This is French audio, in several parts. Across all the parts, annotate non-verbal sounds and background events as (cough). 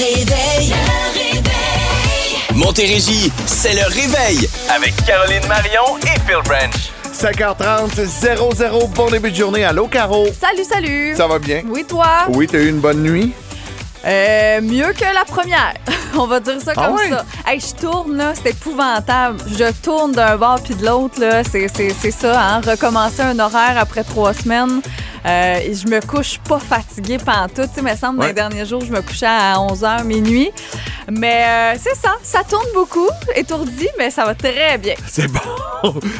réveil. Le réveil. Montérégie, c'est le réveil avec Caroline Marion et Phil Branch. 5h30, 00, bon début de journée. Allô, Caro? Salut, salut. Ça va bien? Oui, toi? Oui, t'as eu une bonne nuit? Euh, mieux que la première. (laughs) On va dire ça Ah comme ça. Hey, je tourne, là, c'est épouvantable. Je tourne d'un bord puis de l'autre, là. C'est, c'est, c'est ça, hein. Recommencer un horaire après trois semaines. Euh, je me couche pas fatiguée pantoute. Tu sais, me semble, dans Ouais. les derniers jours, je me couchais à 11h, minuit. Mais euh, c'est ça, ça tourne beaucoup, étourdi, mais ça va très bien. (laughs) C'est bon.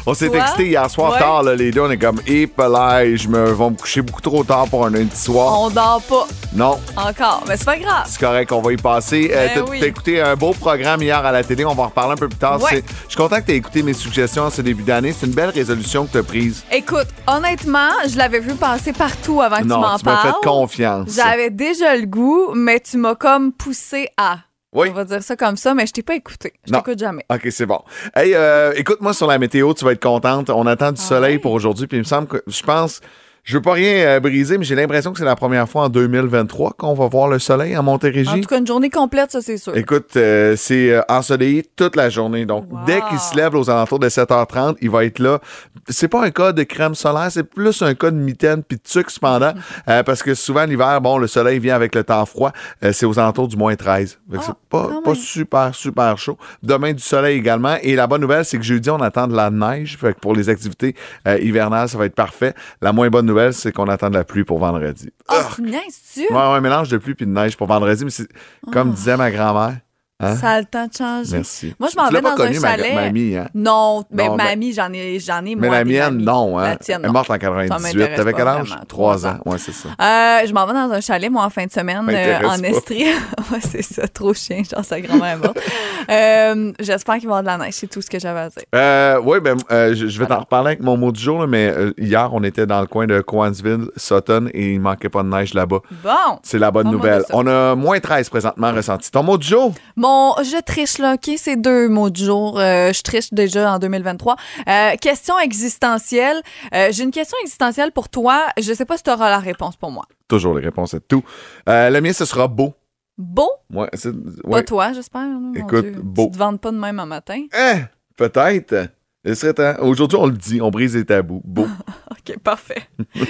on s'est texté hier soir Ouais. tard, là, les deux. On est comme, épelay, je me vais me coucher beaucoup trop tard pour un lundi soir. On dort pas Non, encore, mais c'est pas grave. c'est correct, on va y passer. Euh, Ben t'as oui. écouté un beau programme hier à la télé, on va en reparler un peu plus tard. Ouais. Je suis content que tu aies écouté mes suggestions en ce début d'année. C'est une belle résolution que tu as prise. Écoute, honnêtement, je l'avais vu passer partout avant que non, tu m'en tu m'as parles. fait confiance. J'avais déjà le goût, mais tu m'as comme poussé à. Oui. On va dire ça comme ça, mais je t'ai pas écouté. Je t'écoute jamais. OK, c'est bon. Hey, euh, écoute-moi sur la météo, tu vas être contente. On attend du Ah soleil ouais? pour aujourd'hui, puis il me semble que, je pense, je veux pas rien euh, briser, mais j'ai l'impression que c'est la première fois en 2023 qu'on va voir le soleil à En Montérégie. tout cas, une journée complète, ça, c'est sûr. Écoute, euh, c'est euh, ensoleillé toute la journée. Donc, Wow. dès qu'il se lève aux alentours de 7h30, il va être là. C'est pas un cas de crème solaire, c'est plus un cas de mitaine puis de sucre cependant. euh, parce que souvent, l'hiver, bon, le soleil vient avec le temps froid. Euh, c'est aux alentours du moins 13. Fait que Ah, c'est pas, pas super, super chaud. Demain, du soleil également. Et la bonne nouvelle, c'est que jeudi, on attend de la neige. Fait que pour les activités euh, hivernales, ça va être parfait. La moins bonne nouvelle, c'est qu'on attend de la pluie pour vendredi. Oh, tu me niaises-tu? Ouais, ouais, un mélange de pluie puis de neige pour vendredi. Mais c'est comme disait ma grand-mère. Hein? Ça a le temps de changer. Merci. Moi, je m'en vais dans un connue, ma- chalet. mamie, hein? Non, mais Non, ma mais- amie, j'en ai, j'en ai Mais moi, la mienne, non. Hein? La tienne, Elle est morte en Ça 98. m'intéresse T'avais quel âge? Trois ans. Ouais, c'est ça. Euh, je m'en vais dans un chalet, moi, en fin de semaine, euh, en. Estrie. (laughs) ouais, c'est ça, trop chien, genre sa grand-mère est morte. (laughs) Euh, J'espère qu'il va y avoir de la neige, c'est tout ce que j'avais à dire. Oui, ben, je, je vais t'en reparler avec mon mot du jour, là, mais hier, on était dans le coin de Coansville, Sutton, et il manquait pas de neige là-bas. Bon, C'est la bonne Bon, nouvelle. On a moins 13 présentement ressenti. Ton mot du jour? Mon je triche là, OK, c'est deux mots du jour. Euh, je triche déjà en 2023. Euh, question existentielle. Euh, J'ai une question existentielle pour toi. Je sais pas si tu auras la réponse pour moi. Toujours les réponses à tout. Euh, le mien, ce sera beau. Beau? Ouais, c'est- Pas ouais. toi, j'espère. Écoute, Dieu. beau. Tu te vantes pas de même un matin? Hein, peut-être. Ce serait temps. Aujourd'hui, on le dit, on brise les tabous. Beau. (laughs) OK, parfait.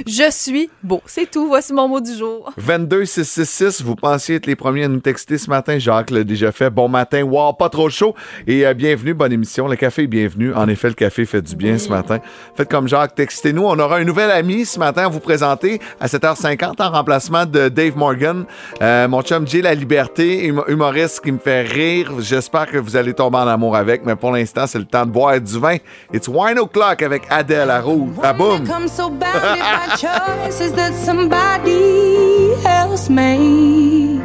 je suis beau. C'est tout. Voici mon mot du jour. 22666, vous pensiez être les premiers à nous texter ce matin. Jacques l'a déjà fait. Bon matin, wow, pas trop chaud. Et euh, bienvenue, bonne émission. Le café est bienvenu. En effet, le café fait du bien Oui. ce matin. Faites comme Jacques, textez-nous. On aura un nouvel ami ce matin à vous présenter à 7h50 en remplacement de Dave Morgan. Euh, mon chum Jay La Liberté, hum- humoriste qui me fait rire. J'espère que vous allez tomber en amour avec, mais pour l'instant, c'est le temps de boire du vin. It's wine o'clock avec Adèle à rouge. À boum! Come so bounded by (laughs) choices that somebody else made.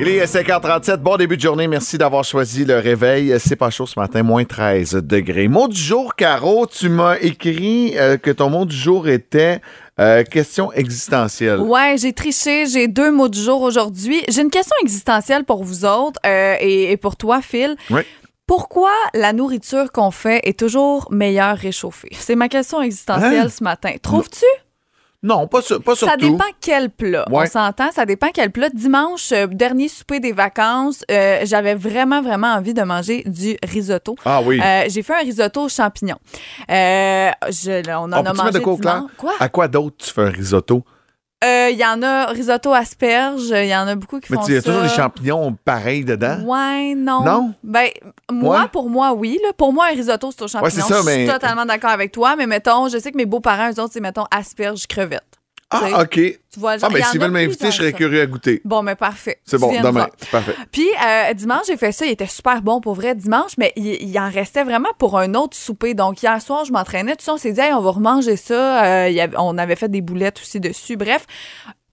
Il est 5h37, bon début de journée. Merci d'avoir choisi le réveil. C'est pas chaud ce matin, moins 13 degrés. Mot du jour, Caro, tu m'as écrit euh, que ton mot du jour était euh, question existentielle. Ouais, j'ai triché. J'ai deux mots du jour aujourd'hui. J'ai une question existentielle pour vous autres euh, et, et pour toi, Phil. Oui. Pourquoi la nourriture qu'on fait est toujours meilleure réchauffée? C'est ma question existentielle Hein? ce matin. Trouves-tu? Non, pas, sur- pas Ça surtout. dépend quel plat. Ouais. On s'entend, ça dépend quel plat. Dimanche, euh, dernier souper des vacances, euh, j'avais vraiment, vraiment envie de manger du risotto. Ah oui. Euh, j'ai fait un risotto aux champignons. Je- on en On a mangé de. Quoi? À quoi d'autre tu fais un risotto? Euh, Il y en a risotto asperges, il y en a beaucoup qui Mais font tu y a ça. toujours des champignons pareils dedans? Ouais, non. Non? Ben, moi, Ouais. pour moi, oui. Là. Pour moi, un risotto, c'est aux champignons. Ouais, c'est ça, Je suis mais- totalement d'accord avec toi, mais mettons, je sais que mes beaux-parents, eux autres, c'est, mettons, asperges, crevettes. Ah, OK. Tu vois, Ah, genre, mais y en s'ils veulent m'inviter, je serais curieux à goûter. Bon, mais parfait. C'est bon, demain. C'est parfait. Puis euh, dimanche, j'ai fait ça. Il était super bon pour vrai dimanche, mais il, il en restait vraiment pour un autre souper. Donc hier soir, je m'entraînais. Tout ça, on s'est dit, Hey, on va remanger ça. Euh, il y avait- on avait fait des boulettes aussi dessus. Bref.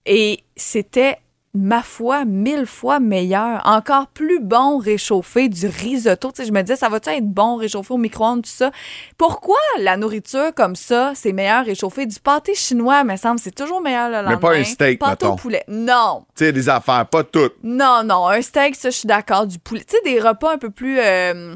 Et c'était ma foi, mille fois meilleur, encore plus bon réchauffé du risotto. Tu sais, je me disais, ça va-tu être bon réchauffé au micro-ondes, tout ça? Pourquoi la nourriture comme ça, c'est meilleur réchauffé? Du pâté chinois, me semble, c'est toujours meilleur le lendemain. Mais pas un steak, Pâté au mettons. poulet. Non. Tu sais, des affaires, pas toutes. Non, non, un steak, ça, je suis d'accord. Du poulet. Tu sais, des repas un peu plus. euh,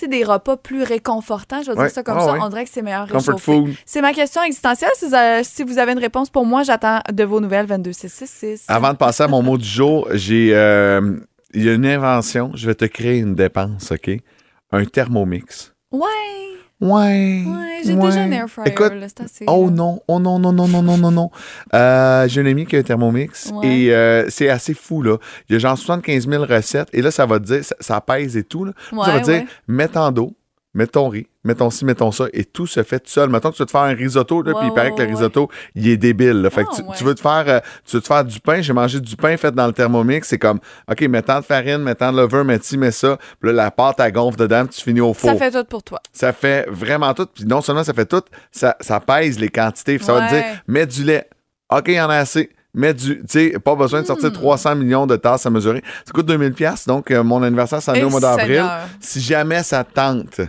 tu sais, des repas plus réconfortants, je vais Ouais. dire ça comme Ah ça. ouais. On dirait que c'est meilleur Comfort réchauffé. food. C'est ma question existentielle. Si vous, avez, si vous avez une réponse pour moi, j'attends de vos nouvelles 22666. Avant de passer à mon mot du jour, j'ai. euh, Il y a une invention. Je vais te créer une dépense, OK? Un thermomix. Ouais, Ouais. ouais, j'ai ouais. déjà un air fryer. Écoute, là, c'est assez, Oh là. non, oh non, non, non, non, non, non, non. Euh, j'ai un ami qui a un thermomix Ouais. et euh, c'est assez fou, là. Il y a genre 75 000 recettes et là, ça va te dire, ça, ça pèse et tout, là. ça va Ouais, te dire, ouais. mets ton dos, mets ton riz, mets ton ci, mets ton ça et tout se fait tout seul. Mettons que tu veux te faire un risotto, là, puis il paraît que le ouais. risotto, il est débile, là. Fait que Ah, tu, ouais. tu veux te faire, euh, tu veux te faire du pain, j'ai mangé du pain fait dans le thermomix, c'est comme, OK, mets tant de farine, mets tant de levure, mets ci, mets ça, puis là, la pâte, elle gonfle dedans, puis tu finis au four. Ça fait tout pour toi. Ça fait vraiment tout. Puis non seulement ça fait tout, ça, ça pèse les quantités. Puis ça va te dire, mets du lait. OK, il y en a assez. Mets du. Tu sais, pas besoin de sortir 300 millions de tasses à mesurer. Ça coûte 2000$. piastres, Donc, euh, mon anniversaire, ça est Eh, au mois d'avril. Si jamais ça te tente,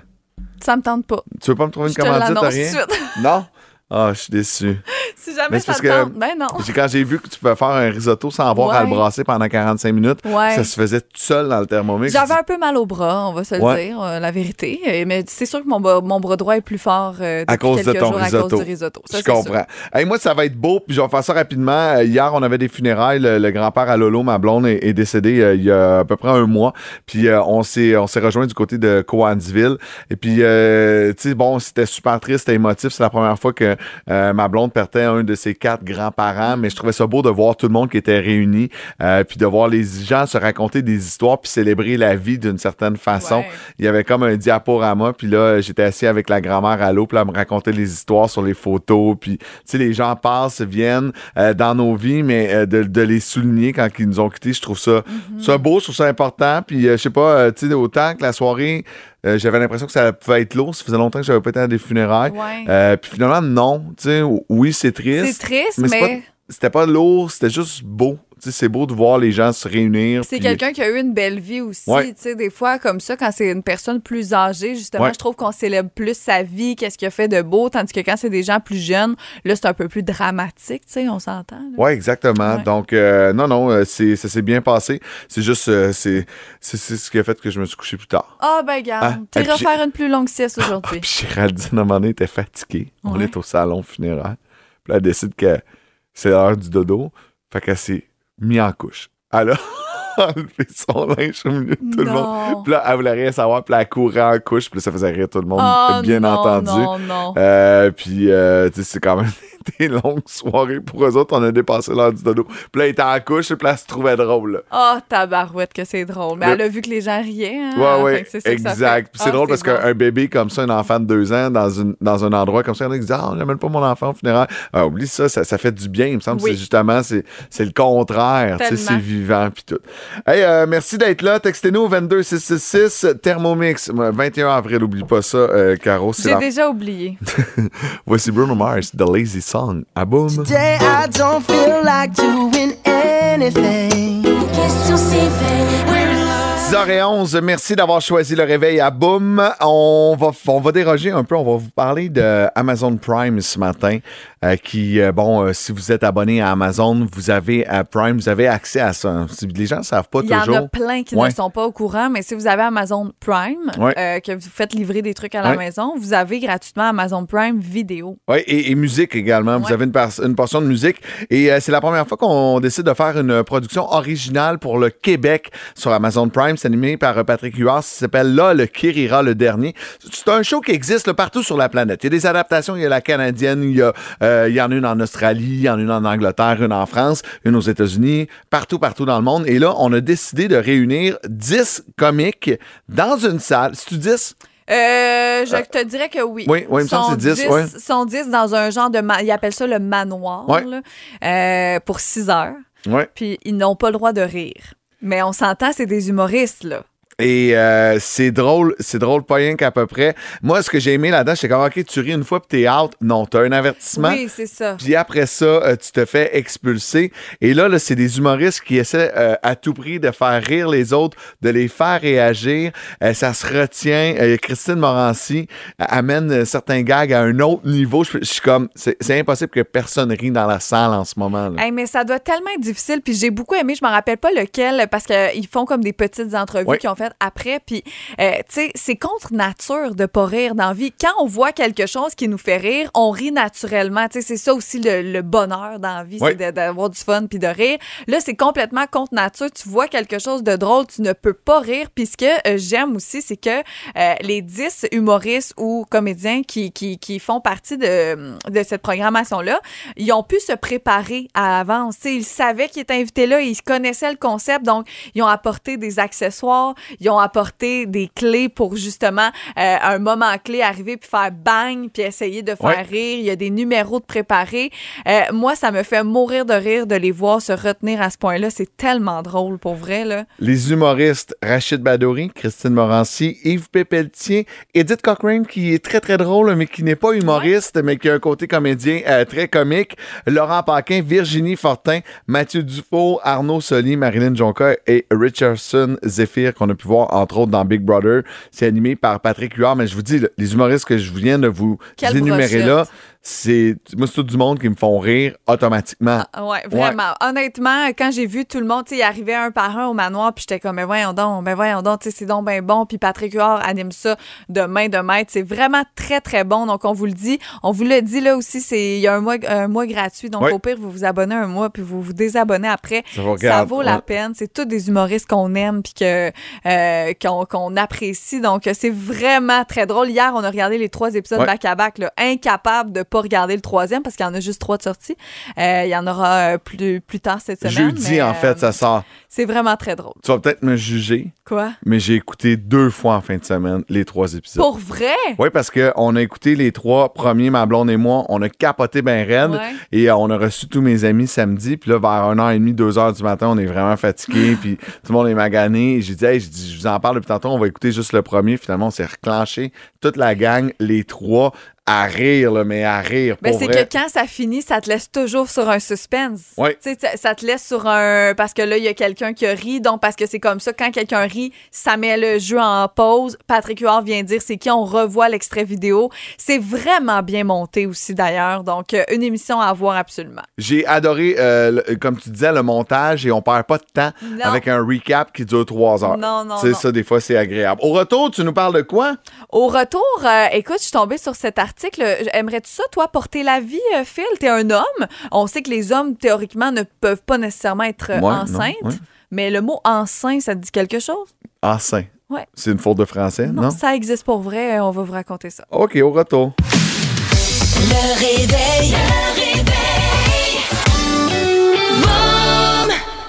Ça me tente pas. tu veux pas me trouver une commandite, rien? tout de suite. Non? Ah, je suis déçu. (laughs) si jamais ça te tente, ben non. Quand j'ai vu que tu pouvais faire un risotto sans avoir à le brasser pendant 45 minutes, Ouais. ça se faisait tout seul dans le thermomix. J'avais un peu mal au bras, on va se le Ouais. dire, euh, la vérité. Mais c'est sûr que mon, bras- mon bras droit est plus fort euh, À cause de ton jours risotto. à cause du risotto. Ça, je comprends. Hey, moi, ça va être beau, puis je vais faire ça rapidement. Euh, hier, on avait des funérailles. Le, le grand-père à Lolo, ma blonde, est, est décédé euh, il y a à peu près un mois. Puis on s'est on s'est rejoint du côté de Coansville. Et puis, euh, tu sais, bon, c'était super triste, c'était émotif. C'est la première fois que euh, ma blonde perdait un de ses quatre grands-parents. Mais je trouvais ça beau de voir tout le monde qui était réuni, euh, puis de voir les gens se raconter des histoires, puis célébrer la vie d'une certaine façon. Ouais. Il y avait comme un diaporama, puis là, j'étais assis avec la grand-mère à l'eau, puis là, elle me racontait les histoires sur les photos, puis, tu sais, les gens passent, viennent euh, dans nos vies, mais de, de les souligner quand ils nous ont quittés, je trouve ça, ça beau, je trouve ça important, puis je sais pas, tu sais, autant que la soirée, euh, j'avais l'impression que ça pouvait être lourd, ça faisait longtemps que j'avais pas été à des funérailles, Ouais. Euh, puis finalement, non, tu sais, oui, c'est triste, C'est triste, mais mais, c'était pas lourd, c'était juste beau, c'est beau de voir les gens se réunir. c'est puis- quelqu'un qui a eu une belle vie aussi. Ouais. Tu sais, des fois, comme ça, quand c'est une personne plus âgée, justement, Ouais. je trouve qu'on célèbre plus sa vie, qu'est-ce qu'il a fait de beau, tandis que quand c'est des gens plus jeunes, là, c'est un peu plus dramatique, tu sais, on s'entend. Oui, exactement. Ouais. Donc, euh, non, non, euh, c'est, ça s'est bien passé. C'est juste, euh, c'est, c'est, ce qui a fait que je me suis couché plus tard. Ah, ben, garde, Ah, et t'iras puis- faire une plus longue sieste (laughs) aujourd'hui. Puis Géraldine, à un moment donné, était fatiguée. On est au salon funéraire. Puis là, elle décide que c'est l'heure du dodo. Fait qu'elle s'est mise en couche. Elle a (laughs) enlevé son linge au milieu de tout le monde. Puis là, elle voulait rien savoir. Puis là, elle courait en couche. Puis là, ça faisait rire tout le monde, Oh, bien non, entendu. Non, non. Euh, puis, euh, tu sais, c'est quand même (laughs) des longues soirées pour eux autres. On a dépassé l'heure du dodo. Puis là, elle était en couche, puis là, elle se trouvait drôle. Oh, tabarouette que c'est drôle. Mais Le- elle a vu que les gens riaient. Hein? Ouais, ouais, c'est exact. C'est Ah, drôle parce bon. qu'un bébé comme ça, un enfant de deux ans, dans, une, dans un endroit comme ça, il y en a qui disent Ah, j'amène pas mon enfant au funéraire. Ah, oublie ça, ça, ça fait du bien. Il me semble que Oui. c'est justement, c'est le contraire. C'est vivant, puis tout. Hey, euh, merci d'être là. Textez-nous au 22666 Thermomix. Ouais, 21 avril, oublie pas ça, euh, Caro. C'est J'ai déjà oublié. (laughs) Voici Bruno Mars, The Lazy Song. Today I don't feel like doing anything. Question. 6h11, merci d'avoir choisi le réveil à Boom. On va, on va déroger un peu, on va vous parler de Amazon Prime ce matin, euh, qui, euh, bon, euh, si vous êtes abonné à Amazon, vous avez à Prime, vous avez accès à ça. Les gens ne savent pas Il y toujours. en a plein qui Ouais. ne sont pas au courant, mais si vous avez Amazon Prime, Ouais. que vous faites livrer des trucs à la Ouais. maison, vous avez gratuitement Amazon Prime vidéo. Oui, et, et musique également. Vous avez une, une portion de musique. Et c'est la première fois qu'on décide de faire une production originale pour le Québec sur Amazon Prime. C'est animé par euh, Patrick Huard. Ça s'appelle Là, le Kirira le dernier. C'est un show qui existe là, partout sur la planète. Il y a des adaptations. Il y a la canadienne, il y, a, euh, il y en a une en Australie, il y en a une en Angleterre, une en France, une aux États-Unis, partout, partout dans le monde. Et là, on a décidé de réunir 10 comiques dans une salle. C'est-tu 10? Euh, je te dirais que oui. oui, oui, il me semble Sont que c'est 10, ouais. sont 10 dans un genre de... Ils appellent ça le manoir, Ouais. là, euh, pour 6 heures. Ouais. Puis ils n'ont pas le droit de rire. Mais on s'entend, c'est des humoristes, là. Et euh, c'est drôle, c'est drôle pas rien qu'à peu près. Moi, ce que j'ai aimé là-dedans, c'est comme, OK, tu ris une fois puis t'es out. Non, t'as un avertissement. Oui, c'est ça. Puis après ça, euh, tu te fais expulser. Et là, là c'est des humoristes qui essaient euh, à tout prix de faire rire les autres, de les faire réagir. Euh, ça se retient. Euh, Christine Morancy amène certains gags à un autre niveau. Je je suis comme, c'est impossible que personne rie dans la salle en ce moment. là. Hey, mais ça doit tellement être difficile. Puis j'ai beaucoup aimé, je me rappelle pas lequel, parce qu'ils font comme des petites entrevues Oui. qui ont fait fait après. Puis, euh, tu sais, c'est contre nature de pas rire dans la vie. Quand on voit quelque chose qui nous fait rire, on rit naturellement. Tu sais, c'est ça aussi le, le bonheur dans la vie, Oui. c'est d'avoir du fun puis de rire. Là, c'est complètement contre nature. Tu vois quelque chose de drôle, tu ne peux pas rire. Puis ce que euh, j'aime aussi, c'est que euh, les 10 humoristes ou comédiens qui, qui, qui font partie de, de cette programmation-là, ils ont pu se préparer à l'avance. Ils savaient qu'ils étaient invités là, ils connaissaient le concept, donc ils ont apporté des accessoires, ils ont apporté des clés pour justement euh, un moment clé arriver puis faire bang puis essayer de faire Ouais. rire. Il y a des numéros de préparés. Euh, moi, ça me fait mourir de rire de les voir se retenir à ce point-là. C'est tellement drôle pour vrai là. Les humoristes Rachid Badouri, Christine Morancy, Yves Pépeltier, Edith Cochrane, qui est très, très drôle, mais qui n'est pas humoriste, mais qui a un côté comédien euh, très comique, Laurent Paquin, Virginie Fortin, Mathieu Dufault, Arnaud Soli, Marilyn Jonca et Richardson Zephyr, qu'on a pu voir, entre autres, dans Big Brother. C'est animé par Patrick Huard, mais je vous dis, les humoristes que je viens de vous Quelle énumérer brochette. là, c'est moi, c'est tout du monde qui me font rire automatiquement. Ah, Ouais, vraiment. Honnêtement, quand j'ai vu tout le monde, tu sais, il arrivait un par un au manoir, puis j'étais comme, mais voyons donc, mais voyons donc, tu sais, c'est donc bien bon. Puis Patrick Huard anime ça de main de maître. C'est vraiment très, très bon. Donc, on vous le dit. On vous le dit là aussi, c'est il y a un mois, un mois gratuit. Donc, Ouais. au pire, vous vous abonnez un mois, puis vous vous désabonnez après. Ça vaut- Ça la peine. C'est tous des humoristes qu'on aime, puis que, euh, qu'on, apprécie. Donc, c'est vraiment très drôle. Hier, on a regardé les trois épisodes Ouais. back-à-back, là, incapable de pas regarder le troisième parce qu'il y en a juste trois de sortis. Euh, il y en aura euh, plus, plus tard cette semaine. Jeudi, mais, en euh, fait, ça sort. C'est vraiment très drôle. Tu vas peut-être me juger, Quoi? mais j'ai écouté deux fois en fin de semaine les trois épisodes. Pour vrai? Oui, parce qu'on a écouté les trois premiers, ma blonde et moi. On a capoté ben raide. Ouais. Et euh, on a reçu tous mes amis samedi. Puis là, vers 1h30, 2h du matin, on est vraiment fatigué. (gasps) puis tout le monde est magané. Et j'ai dit, hey, je vous en parle depuis tantôt. On va écouter juste le premier. Finalement, on s'est reclenché. Toute la gang, les trois, à rire, là, mais à rire. Ben, c'est que quand ça finit, ça te laisse toujours sur un suspense. Sais, ça, ça te laisse sur un. Parce que là, il y a quelqu'un qui rit. Donc, parce que c'est comme ça, quand quelqu'un rit, ça met le jeu en pause. Patrick Huard vient dire c'est qui. On revoit l'extrait vidéo. C'est vraiment bien monté aussi, d'ailleurs. Donc, euh, une émission à voir absolument. J'ai adoré, euh, le- comme tu disais, le montage et on perd pas de temps Non. avec un recap qui dure trois heures. Non, non, C'est ça, des fois, c'est agréable. Au retour, tu nous parles de quoi? Au retour, euh, écoute, je suis tombée sur cet article. Aimerais-tu ça, toi, porter la vie, Phil? T'es un homme. On sait que les hommes, théoriquement, ne peuvent pas nécessairement être non, enceintes. ouais. Mais le mot enceinte, ça te dit quelque chose? Enceint. Ouais. C'est une faute de français, Non, non? ça existe pour vrai. On va vous raconter ça. OK, au retour. Le réveil. Le réveil.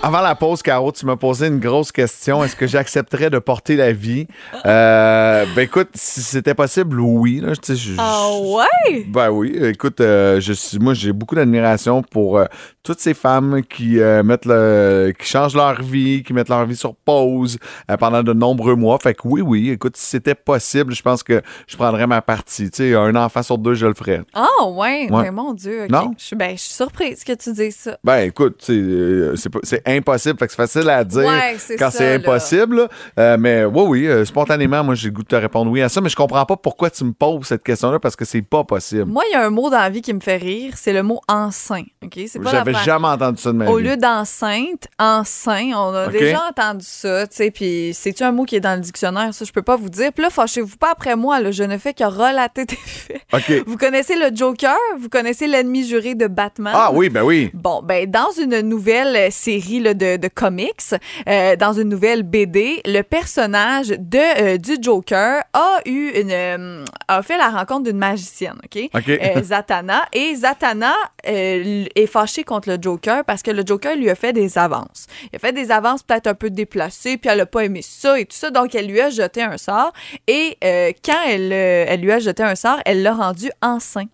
Avant la pause, Caro, tu m'as posé une grosse question. Est-ce que j'accepterais de porter la vie? Euh, ben écoute, si c'était possible, oui. Là, je- Ah ouais? Ben oui, écoute, euh, je suis, moi j'ai beaucoup d'admiration pour euh, toutes ces femmes qui euh, mettent le, qui changent leur vie, qui mettent leur vie sur pause euh, pendant de nombreux mois. Fait que oui, oui, écoute, si c'était possible, je pense que je prendrais ma partie. Tu sais, un enfant sur deux, je le ferais. Ah ouais? Ouais. Mais mon Dieu. Non? Je suis ben, je suis surprise que tu dises ça. Ben écoute, euh, c'est impossible, fait que c'est facile à dire Ouais, quand c'est impossible. là. Mais oui, oui, spontanément, moi j'ai le goût de te répondre oui à ça, mais je comprends pas pourquoi tu me poses cette question-là parce que c'est pas possible. Moi, il y a un mot dans la vie qui me fait rire, c'est le mot enceint. OK? C'est pas J'avais jamais entendu ça de ma Au lieu d'enceinte, enceint, on a déjà entendu ça, tu sais, puis c'est-tu un mot qui est dans le dictionnaire? Ça, je peux pas vous dire. Puis là, fâchez-vous pas après moi, là, je ne fais que relater des faits. Vous connaissez le Joker? Vous connaissez l'ennemi juré de Batman? Ah oui, ben oui. Bon, ben dans une nouvelle série là, de, de comics, euh, dans une nouvelle BD, le personnage de euh, du Joker a eu une euh, a fait la rencontre d'une magicienne, ok, OK. Euh, Zatanna et Zatanna est fâchée contre le Joker parce que le Joker lui a fait des avances. Il a fait des avances peut-être un peu déplacées puis elle a pas aimé ça et tout ça, donc elle lui a jeté un sort et euh, quand elle euh, elle lui a jeté un sort, elle l'a rendu enceint.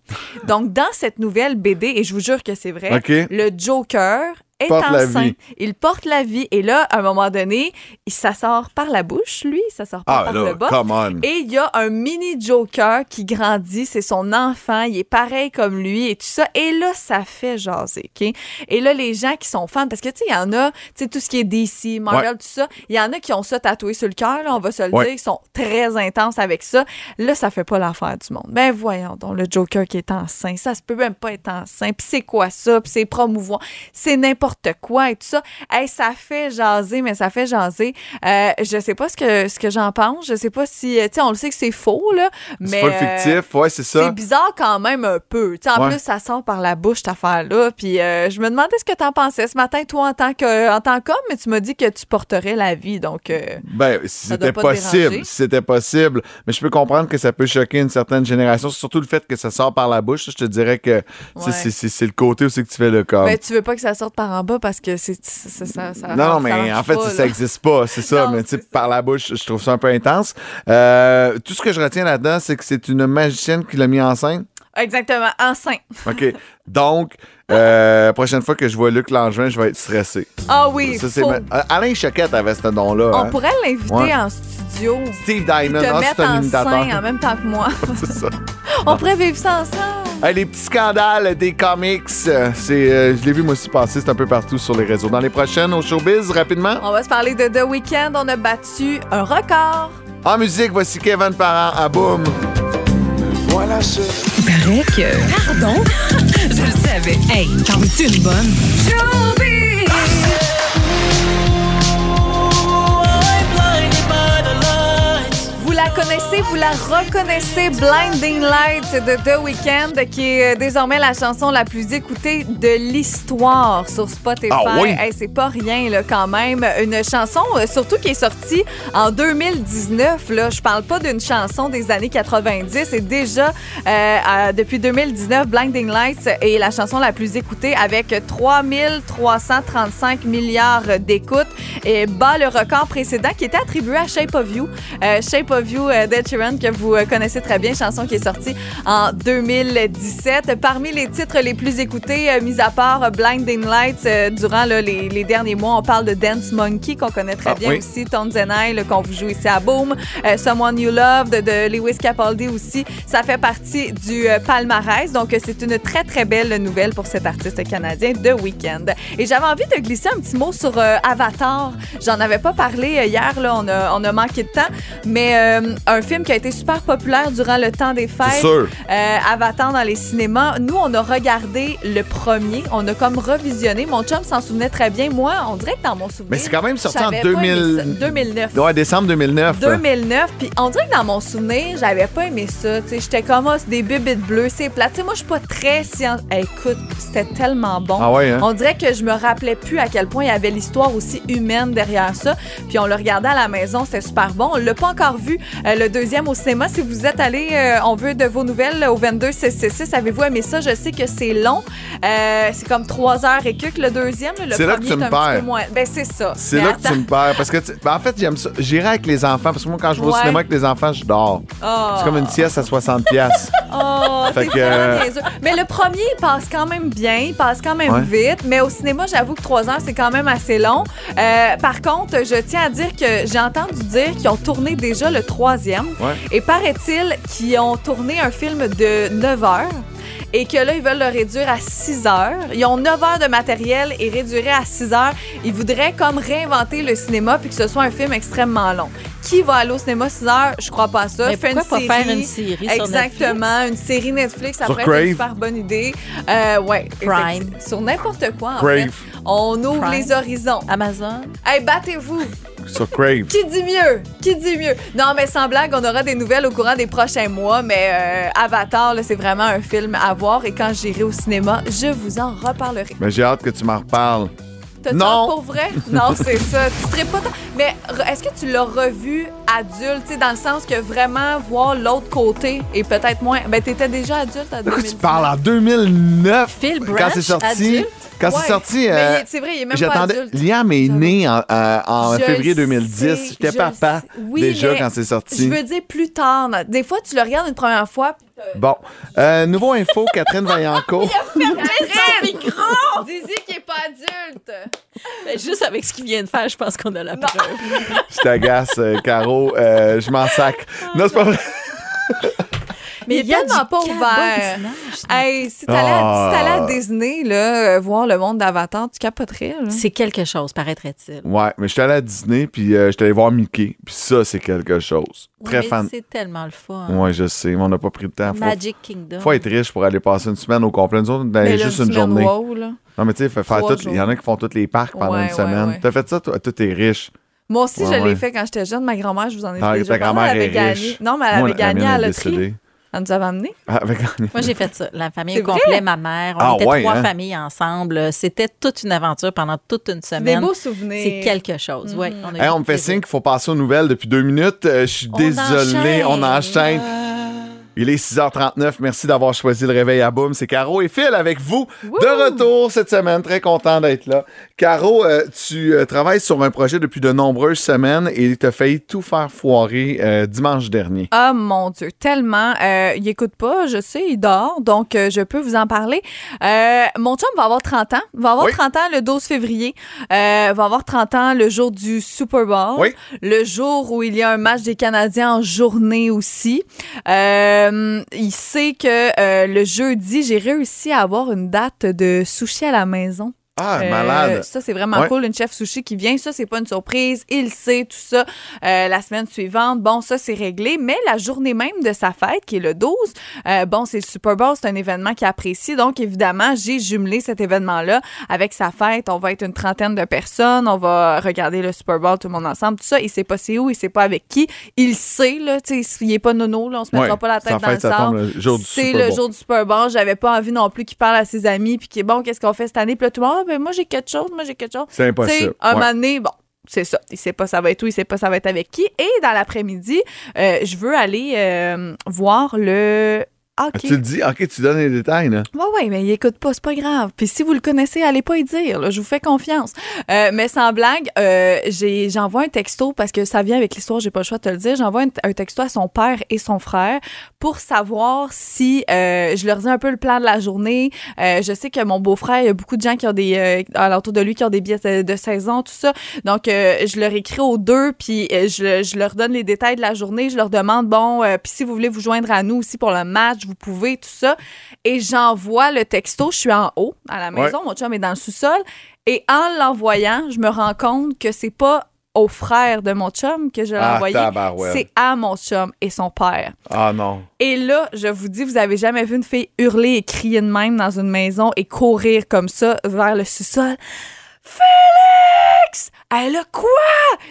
donc dans cette nouvelle BD et je vous jure que c'est vrai, (laughs) le Joker est Porte enceint. Il porte la vie. Et là, à un moment donné, ça sort par la bouche, lui. Ça sort pas Ah par là, le bas. come on. Et il y a un mini Joker qui grandit. C'est son enfant. Il est pareil comme lui et tout ça. Et là, ça fait jaser, OK? Et là, les gens qui sont fans, parce que, tu sais, il y en a, tu sais, tout ce qui est DC, Marvel, Ouais. tout ça, il y en a qui ont ça tatoué sur le cœur, on va se le Ouais. dire. Ils sont très intenses avec ça. Là, ça fait pas l'affaire du monde. Ben, voyons donc, le Joker qui est enceint. Ça se peut même pas être enceint. Puis c'est quoi ça? Puis c'est promouvoir. C'est n'importe n'importe quoi et tout ça. Hey, ça fait jaser, mais ça fait jaser. Euh, je sais pas ce que, ce que j'en pense. Je sais pas si, euh, tu sais, on le sait que c'est faux, là. Mais, C'est pas euh, fictif, ouais, c'est ça. c'est bizarre quand même un peu. Tu sais, en Ouais. plus, ça sort par la bouche, cette affaire-là. Puis euh, je me demandais ce que tu en pensais ce matin, toi, en tant que en tant qu'homme, mais tu m'as dit que tu porterais la vie. Donc, euh, Ben, si c'était possible, si c'était possible. Mais je peux comprendre que ça peut choquer une certaine génération, surtout le fait que ça sort par la bouche. Je te dirais que Ouais. c'est- le côté aussi que tu fais le corps. ben, tu veux pas que ça sorte par en bas parce que c'est ça, ça, ça- non, non, mais en fait, pas, ça, là. ça existe pas, c'est ça. Non, mais tu sais, par la bouche, je trouve ça un peu intense. Euh, tout ce que je retiens là-dedans, c'est que c'est une magicienne qui l'a mis en scène. Exactement, enceinte. OK. Donc, euh, prochaine fois que je vois Luc Langevin, je vais être stressé. Ah oui, Ça, faut- ma- Euh, Alain Choquette avait ce don-là. on hein. pourrait l'inviter Ouais. en studio. Steve Diamond, Te mettre c'est un en imitateur. scène en même temps que moi. (laughs) c'est ça. (laughs) on pourrait vivre ça ensemble. Hey, les petits scandales des comics, euh, c'est, euh, je l'ai vu moi aussi passer, c'est un peu partout sur les réseaux. Dans les prochaines, au showbiz, rapidement. On va se parler de The Weeknd. On a battu un record. En musique, voici Kevin Parent à Boom. Il paraît que. Pardon? Savais. Hey, t'en veux-tu bonne? Connaissez, vous la reconnaissez, Blinding Lights de The Weeknd, qui est euh, désormais la chanson la plus écoutée de l'histoire sur Spotify. Ah oui? Hey, c'est pas rien là, quand même. Une chanson euh, surtout qui est sortie en 2019. Là. Je parle pas d'une chanson des années 90. C'est déjà euh, euh, depuis 2019, Blinding Lights est la chanson la plus écoutée avec 3335 milliards d'écoutes et bat le record précédent qui était attribué à Shape of You. Euh, Shape of You euh, d'Ed Sheeran que vous euh, connaissez très bien, chanson qui est sortie en 2017. Parmi les titres les plus écoutés, euh, mis à part Blinding Lights, durant là, les, les derniers mois, on parle de Dance Monkey qu'on connaît très Ah, bien oui. aussi, Tones and I, qu'on vous joue ici à Boom, Someone You Love de, de Lewis Capaldi aussi. Ça fait partie du palmarès, donc c'est une très très belle nouvelle pour cet artiste canadien The Weeknd. Et j'avais envie de glisser un petit mot sur euh, Avatar. J'en avais pas parlé hier, là, on a, on a manqué de temps, mais euh, un film qui a été super populaire durant le temps des fêtes. Sûr. Euh, Avatar dans les cinémas. Nous, on a regardé le premier. On a comme revisionné. Mon chum s'en souvenait très bien. Moi, on dirait que dans mon souvenir. Mais c'est quand même sorti en j'avais pas 2000 aimé ça. 2009. Ouais, décembre 2009. 2009, puis on dirait que dans mon souvenir, j'avais pas aimé ça. Tu sais, J'étais comme, c'est des bibites bleues, c'est plat. Tu sais, moi, je suis pas très science. Eh, écoute, c'était tellement bon. Ah ouais, hein? On dirait que je me rappelais plus à quel point il y avait l'histoire aussi humaine derrière ça. Puis on le regardait à la maison, c'était super bon. On l'a pas encore vu, le deuxième au cinéma. Si vous êtes allé, euh, on veut de vos nouvelles au 22 666. Avez-vous aimé ça? Je sais que c'est long. Euh, c'est comme trois heures et quelques le deuxième. Le C'est là premier que tu me perds. moins. Ben, c'est ça. C'est là que tu me perds. Parce que, tu- ben, en fait, j'aime ça. J'irai avec les enfants. Parce que moi, quand je vais au Ouais. cinéma avec les enfants, je dors. Ah. C'est comme une sieste à 60$. piastres. (laughs) Oh, Fait que, euh. Mais le premier, il passe quand même bien, il passe quand même Ouais. vite. Mais au cinéma, j'avoue que trois heures, c'est quand même assez long. Euh, par contre, je tiens à dire que j'ai entendu dire qu'ils ont tourné déjà le troisième. Ouais. Et paraît-il qu'ils ont tourné un film de 9 heures. Et que là, ils veulent le réduire à 6 heures. Ils ont 9 heures de matériel et réduiraient à 6 heures. Ils voudraient comme réinventer le cinéma puis que ce soit un film extrêmement long. Qui va aller au cinéma 6 heures? Je crois pas à ça. Mais Fais pourquoi une pas série. faire une série sur Exactement, une série Netflix, ça Sur pourrait être une super bonne idée. Euh, ouais, Prime. Sur n'importe quoi, en Crave. fait. On ouvre Prime. les horizons. Amazon? Hey, battez-vous! Sur Crave. Qui dit mieux? Qui dit mieux? Non, mais sans blague, on aura des nouvelles au courant des prochains mois, mais euh, Avatar, c'est vraiment un film à voir et quand j'irai au cinéma, je vous en reparlerai. Mais j'ai hâte que tu m'en reparles. T'as Non. pour vrai? (laughs) Non, c'est ça. Tu serais pas. tant- Mais est-ce que tu l'as revu adulte, tu sais, dans le sens que vraiment voir l'autre côté et peut-être moins. Ben, t'étais déjà adulte à De quoi 2019. tu parles? En 2009? Phil Quand Branch, c'est sorti. adulte? Quand Ouais. c'est sorti. Euh, il c'est vrai, il est même pas J'attendais. adulte. Liam est né en, euh, en février le 2010. sais, J'étais je papa. Oui, déjà mais quand c'est sorti. Je veux dire plus tard. Des fois, tu le regardes une première fois. Bon. Euh, nouveau info, Catherine Vaillancourt. (laughs) micro! Dizzy qui est pas adulte. Ben, juste avec ce qu'il vient de faire, je pense qu'on a la Non. preuve. Je t'agace, euh, Caro. Euh, je m'en sac. Non, c'est pas vrai. (laughs) Mais il il y a est tellement du pas ouvert. Hey, si t'allais Ah. si t'allais à Disney, là, voir le monde d'Avatar, tu capoterais. C'est quelque chose, paraîtrait-il. Ouais, mais j'étais allé à Disney, puis euh, j'étais allé voir Mickey, puis ça, c'est quelque chose. Oui, Très mais fan. C'est tellement le fun. Ouais, je sais, mais on n'a pas pris le temps. Faut, Magic Kingdom. faut être riche pour aller passer une semaine au complet. Nous autres, juste une journée. wow, là. Non, mais tu sais, il y en a qui font tous les parcs pendant Ouais, une semaine. ouais. T'as fait ça, toi, t'es riche. Moi aussi, Ouais, je l'ai ouais. fait quand j'étais jeune. Ma grand-mère, je vous en ai déjà ta grand-mère elle avait est gagné. riche. Non, mais elle Moi, avait gagné à est la loterie. Elle nous avait amené. Ah, avec- Moi, j'ai fait ça. La famille au complet, ma mère. On Ah, était ouais, trois hein? familles ensemble. C'était toute une aventure pendant toute une C'est semaine. des beaux souvenirs. C'est quelque chose. ouais, on, a eu Hey, on me fait signe qu'il faut passer aux nouvelles depuis deux minutes. Euh, je suis On désolé, enchaîne. on enchaîne. Il est 6h39. Merci d'avoir choisi le réveil à boum. C'est Caro et Phil avec vous. De retour cette semaine. Très content d'être là. Caro, euh, tu euh, travailles sur un projet depuis de nombreuses semaines et tu as failli tout faire foirer euh, dimanche dernier. Ah mon Dieu, tellement. Il écoute pas, je sais, il dort, donc je peux vous en parler. Mon chum va avoir 30 ans. Va avoir Oui. 30 ans le 12 février. Va avoir 30 ans le jour du Super Bowl. Oui. Le jour où il y a un match des Canadiens en journée aussi. Euh, il sait que euh, le jeudi, j'ai réussi à avoir une date de sushi à la maison. Ah, Euh, malade. Ça, c'est vraiment Ouais. cool. Une chef sushi qui vient, ça, c'est pas une surprise. Il sait tout ça. Euh, la semaine suivante, bon, ça, c'est réglé. Mais la journée même de sa fête, qui est le 12, euh, bon, c'est le Super Bowl, c'est un événement qu'il apprécie. Donc, évidemment, j'ai jumelé cet événement-là avec sa fête. On va être une trentaine de personnes. On va regarder le Super Bowl, tout le monde ensemble, tout ça. Il sait pas c'est où, il sait pas avec qui. Il sait, là, tu sais, il est pas nono, là, on se mettra Ouais, pas la tête sa dans fête, le sable. tombe le jour du C'est le jour du Super Bowl. J'avais pas envie non plus qu'il parle à ses amis puis qu'il est bon, qu'est-ce qu'on fait cette année? Puis là, tout le monde, ben, moi, j'ai quelque chose, moi, j'ai quelque chose. C'est impossible. un Ouais. moment donné, bon, c'est ça. Il sait pas ça va être où, il sait pas ça va être avec qui. Et dans l'après-midi, euh, je veux aller euh, voir le Ah, hockey. Tu le dis, ok, tu donnes les détails, là. Ouais, ouais, mais il écoute pas, c'est pas grave. Puis si vous le connaissez, allez pas y dire, là, je vous fais confiance. Euh, mais sans blague, euh, j'ai- j'envoie un texto parce que ça vient avec l'histoire, j'ai pas le choix de te le dire. J'envoie un, un texto à son père et son frère pour savoir si euh, je leur dis un peu le plan de la journée. Euh, je sais que mon beau-frère, il y a beaucoup de gens qui ont des euh, alentour de lui qui ont des billets de, de saison, tout ça. Donc euh, je leur écris aux deux, puis je, je leur donne les détails de la journée. Je leur demande bon, euh, puis si vous voulez vous joindre à nous aussi pour le match, vous pouvez tout ça. Et j'envoie le texto. Je suis en haut à la maison, mon chum est dans le sous-sol. Et en l'envoyant, je me rends compte que c'est pas au frère de mon chum que je l'ai Ah, envoyé. C'est à mon chum et son père. Ah non. Et là, je vous dis, vous avez jamais vu une fille hurler et crier de même dans une maison et courir comme ça vers le sous-sol? Félix! Elle a quoi?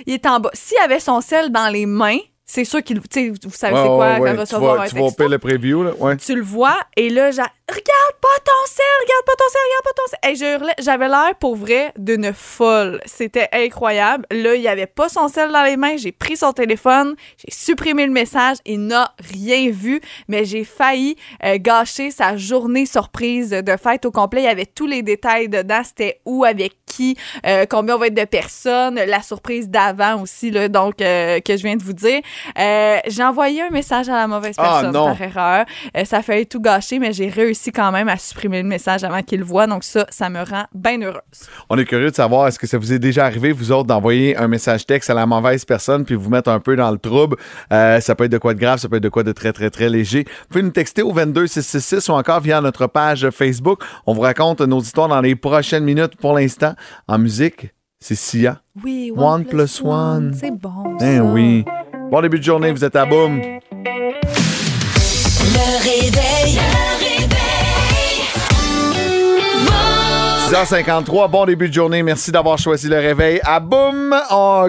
Il est en bas. S'il avait son sel dans les mains, c'est sûr qu'il. Tu sais, vous savez Ouais, c'est quoi ouais, quand. Tu recevoir vas, un tu texto? opérer le preview, là. Ouais. Tu le vois, et là, j'ai. Regarde pas ton sel, regarde pas ton sel, regarde pas ton sel. Et je hurlais- j'avais l'air pour vrai d'une folle. C'était incroyable. Là, il avait pas son sel dans les mains. J'ai pris son téléphone, j'ai supprimé le message. Il n'a rien vu, mais j'ai failli euh, gâcher sa journée surprise de fête au complet. Il y avait tous les détails dedans. C'était où, avec qui, euh, combien on va être de personnes, la surprise d'avant aussi, là, donc, euh, que je viens de vous dire. J'ai envoyé un message à la mauvaise Ah, personne par erreur. Ça a failli tout gâcher, mais j'ai réussi quand même à supprimer le message avant qu'il le voie. Donc ça, ça me rend bien heureuse. On est curieux de savoir, est-ce que ça vous est déjà arrivé, vous autres, d'envoyer un message texte à la mauvaise personne puis vous mettre un peu dans le trouble? Euh, ça peut être de quoi de grave, ça peut être de quoi de très, très, très léger. Vous pouvez nous texter au 22666 ou encore via notre page Facebook. On vous raconte nos histoires dans les prochaines minutes. Pour l'instant, en musique, c'est Sia. Oui, One plus one. C'est bon. Eh ça. oui. Bon début de journée, vous êtes à boum. Le réveil. Le réveil. 6h53, bon début de journée. Merci d'avoir choisi le réveil. À boum!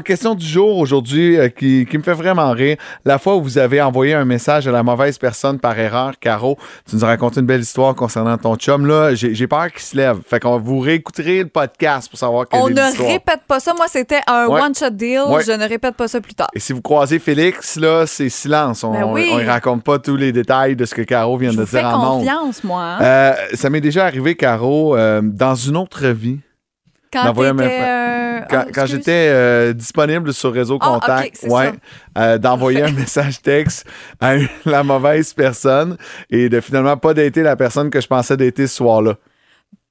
Question du jour aujourd'hui euh, qui, qui me fait vraiment rire. La fois où vous avez envoyé un message à la mauvaise personne par erreur, Caro, tu nous as raconté une belle histoire concernant ton chum. Là, j'ai peur qu'il se lève. Fait qu'on vous réécouterez le podcast pour savoir quelle On est ne répète pas ça. Moi, c'était un Ouais. one-shot deal. Ouais. Je ne répète pas ça plus tard. Et si vous croisez Félix, là, c'est silence. On Ben oui. ne raconte pas tous les détails de ce que Caro vient Je de vous fais dire en ondes. confiance, moi. hein. Euh, ça m'est déjà arrivé, Caro, euh, dans une autre vie. quand euh, Quand, quand excuse. j'étais euh, disponible sur Réseau Ah, Contact, ouais, euh, d'envoyer un (laughs) message texte à une- (laughs) la mauvaise personne et de finalement pas dater la personne que je pensais dater ce soir-là.